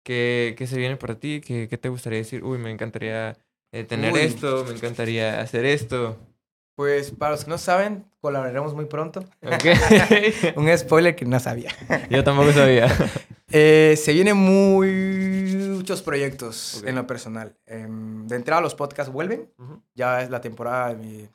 ¿qué, qué se viene para ti? ¿Qué, qué te gustaría decir? Uy, me encantaría eh, tener Uy. esto, me encantaría hacer esto. Pues para los que no saben, colaboraremos muy pronto. <laughs> Un spoiler que no sabía. Yo tampoco sabía. <laughs> Eh, se vienen muchos proyectos en lo personal. Em, de entrada, los podcasts vuelven. Ya es la temporada de, mi-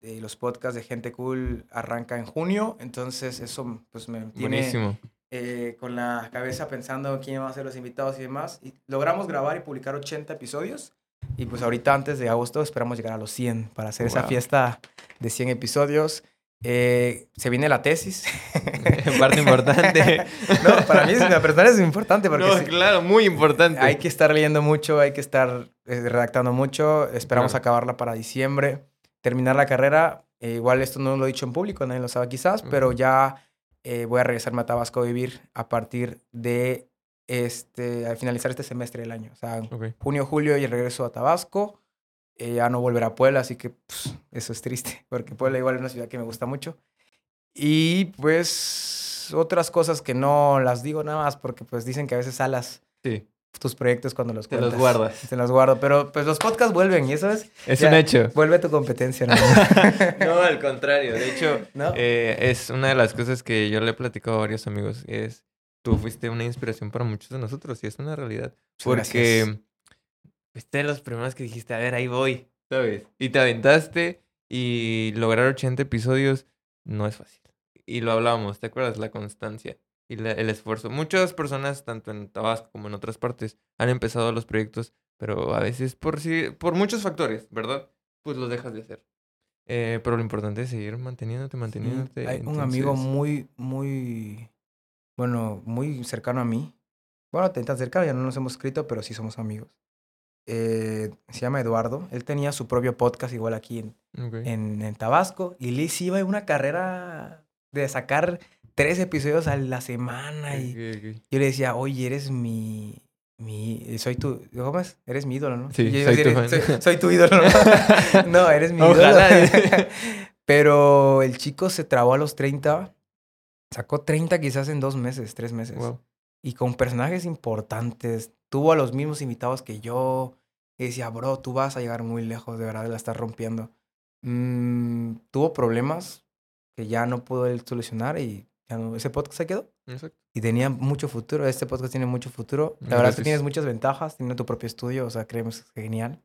de los podcasts de Gente Cool arranca en junio. Entonces, eso pues me tiene Buenísimo. eh, con la cabeza pensando quién va a ser los invitados y demás. Y logramos grabar y publicar 80 episodios. Y pues ahorita antes de agosto esperamos llegar a los 100 para hacer esa fiesta de 100 episodios. Eh, se viene la tesis. <laughs> Parte importante. <laughs> no, para mí, en lo personal es importante porque no, claro, muy importante. hay que estar leyendo mucho, hay que estar eh, redactando mucho. Esperamos Claro. acabarla para diciembre, terminar la carrera. Eh, igual esto no lo he dicho en público, nadie lo sabe quizás, pero ya eh, voy a regresarme a Tabasco a vivir a partir de este, al finalizar este semestre del año. O sea, junio, julio y regreso a Tabasco. Eh, ya no volveré a Puebla, así que pues, eso es triste, porque Puebla igual es una ciudad que me gusta mucho. Y pues otras cosas que no las digo nada más porque pues dicen que a veces alas Sí, tus proyectos cuando los te los guardas. Te los guardo, pero pues los podcasts vuelven y eso es... Es Ya. un hecho. Vuelve tu competencia, más. <laughs> no, al contrario. De hecho, <laughs> ¿No? Eh, es una de las cosas que yo le he platicado a varios amigos. Es, tú fuiste una inspiración para muchos de nosotros y es una realidad. Porque Gracias. Fuiste de los primeros que dijiste, a ver, ahí voy, ¿sabes? Y te aventaste y lograr 80 episodios no es fácil. Y lo hablábamos, ¿te acuerdas? La constancia y la- el esfuerzo. Muchas personas, tanto en Tabasco como en otras partes, han empezado los proyectos, pero a veces por, sí, por muchos factores, ¿verdad? Pues los dejas de hacer. Eh, pero lo importante es seguir manteniéndote, manteniéndote. Hay un amigo muy, muy, bueno, muy cercano a mí. Bueno, tan tan cercano, ya no nos hemos escrito, pero sí somos amigos. Eh, se llama Eduardo. Él tenía su propio podcast igual aquí en, en, en Tabasco. Y Liz iba en una carrera de sacar tres episodios a la semana. Y yo le decía, oye, eres mi... mi soy tu... ¿Cómo es? Eres mi ídolo, ¿no? Sí, yo soy tu decir, fan. soy, <laughs> soy tu ídolo, ¿no? <laughs> no, eres mi Ojalá. ídolo. <laughs> Pero el chico se trabó a los 30. Sacó 30 quizás en dos meses, tres meses. Wow. Y con personajes importantes. Tuvo a los mismos invitados que yo. Y decía, bro, tú vas a llegar muy lejos, de verdad, la estás rompiendo. Mm, tuvo problemas que ya no pudo él solucionar y ya no- ese podcast se quedó. Exacto. Y tenía mucho futuro. Este podcast tiene mucho futuro. La verdad es Gracias. que tienes muchas ventajas. Tienes tu propio estudio. O sea, creemos que es genial.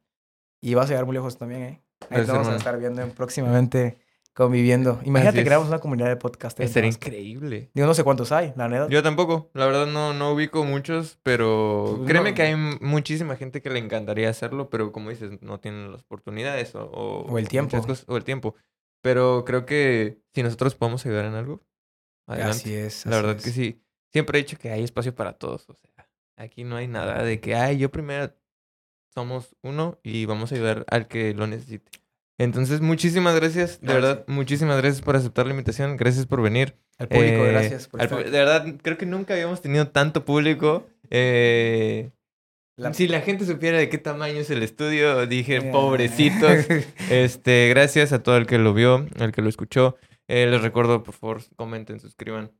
Y vas a llegar muy lejos también, ¿eh? Ahí Gracias, vamos a estar viendo en- próximamente conviviendo. Imagínate que creamos una comunidad de podcast. en Estaría Tabasco. increíble. Digo, no sé cuántos hay, la neta. Yo tampoco, la verdad no, no ubico muchos, pero Pues créeme no. que hay muchísima gente que le encantaría hacerlo, pero como dices, no tienen las oportunidades o, o, O el tiempo. cosas- o el tiempo. Pero creo que si nosotros podemos ayudar en algo, adelante. Así es. La verdad es. que sí. Siempre he dicho que hay espacio para todos. O sea, aquí no hay nada de que, ay, yo primero somos uno y vamos a ayudar al que lo necesite. Entonces, muchísimas gracias. De verdad, muchísimas gracias por aceptar la invitación. Gracias por venir. Al público, Eh, gracias por al estar. De verdad, creo que nunca habíamos tenido tanto público. Eh, La- Si la gente supiera de qué tamaño es el estudio, dije, Ya. pobrecitos. <laughs> Este, gracias a todo el que lo vio, el que lo escuchó. Eh, les recuerdo, por favor, comenten, suscriban.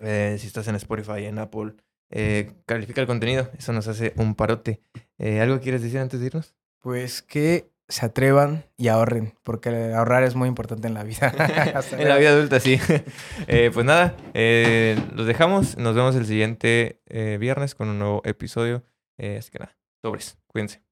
Eh, si estás en Spotify, en Apple, eh, califica el contenido. Eso nos hace un parote. Eh, ¿Algo quieres decir antes de irnos? Pues que se atrevan y ahorren, porque ahorrar es muy importante en la vida. <laughs> En la vida adulta, sí. Eh, pues nada, eh, los dejamos. Nos vemos el siguiente eh, viernes con un nuevo episodio. Eh, así que nada, sobres. Cuídense.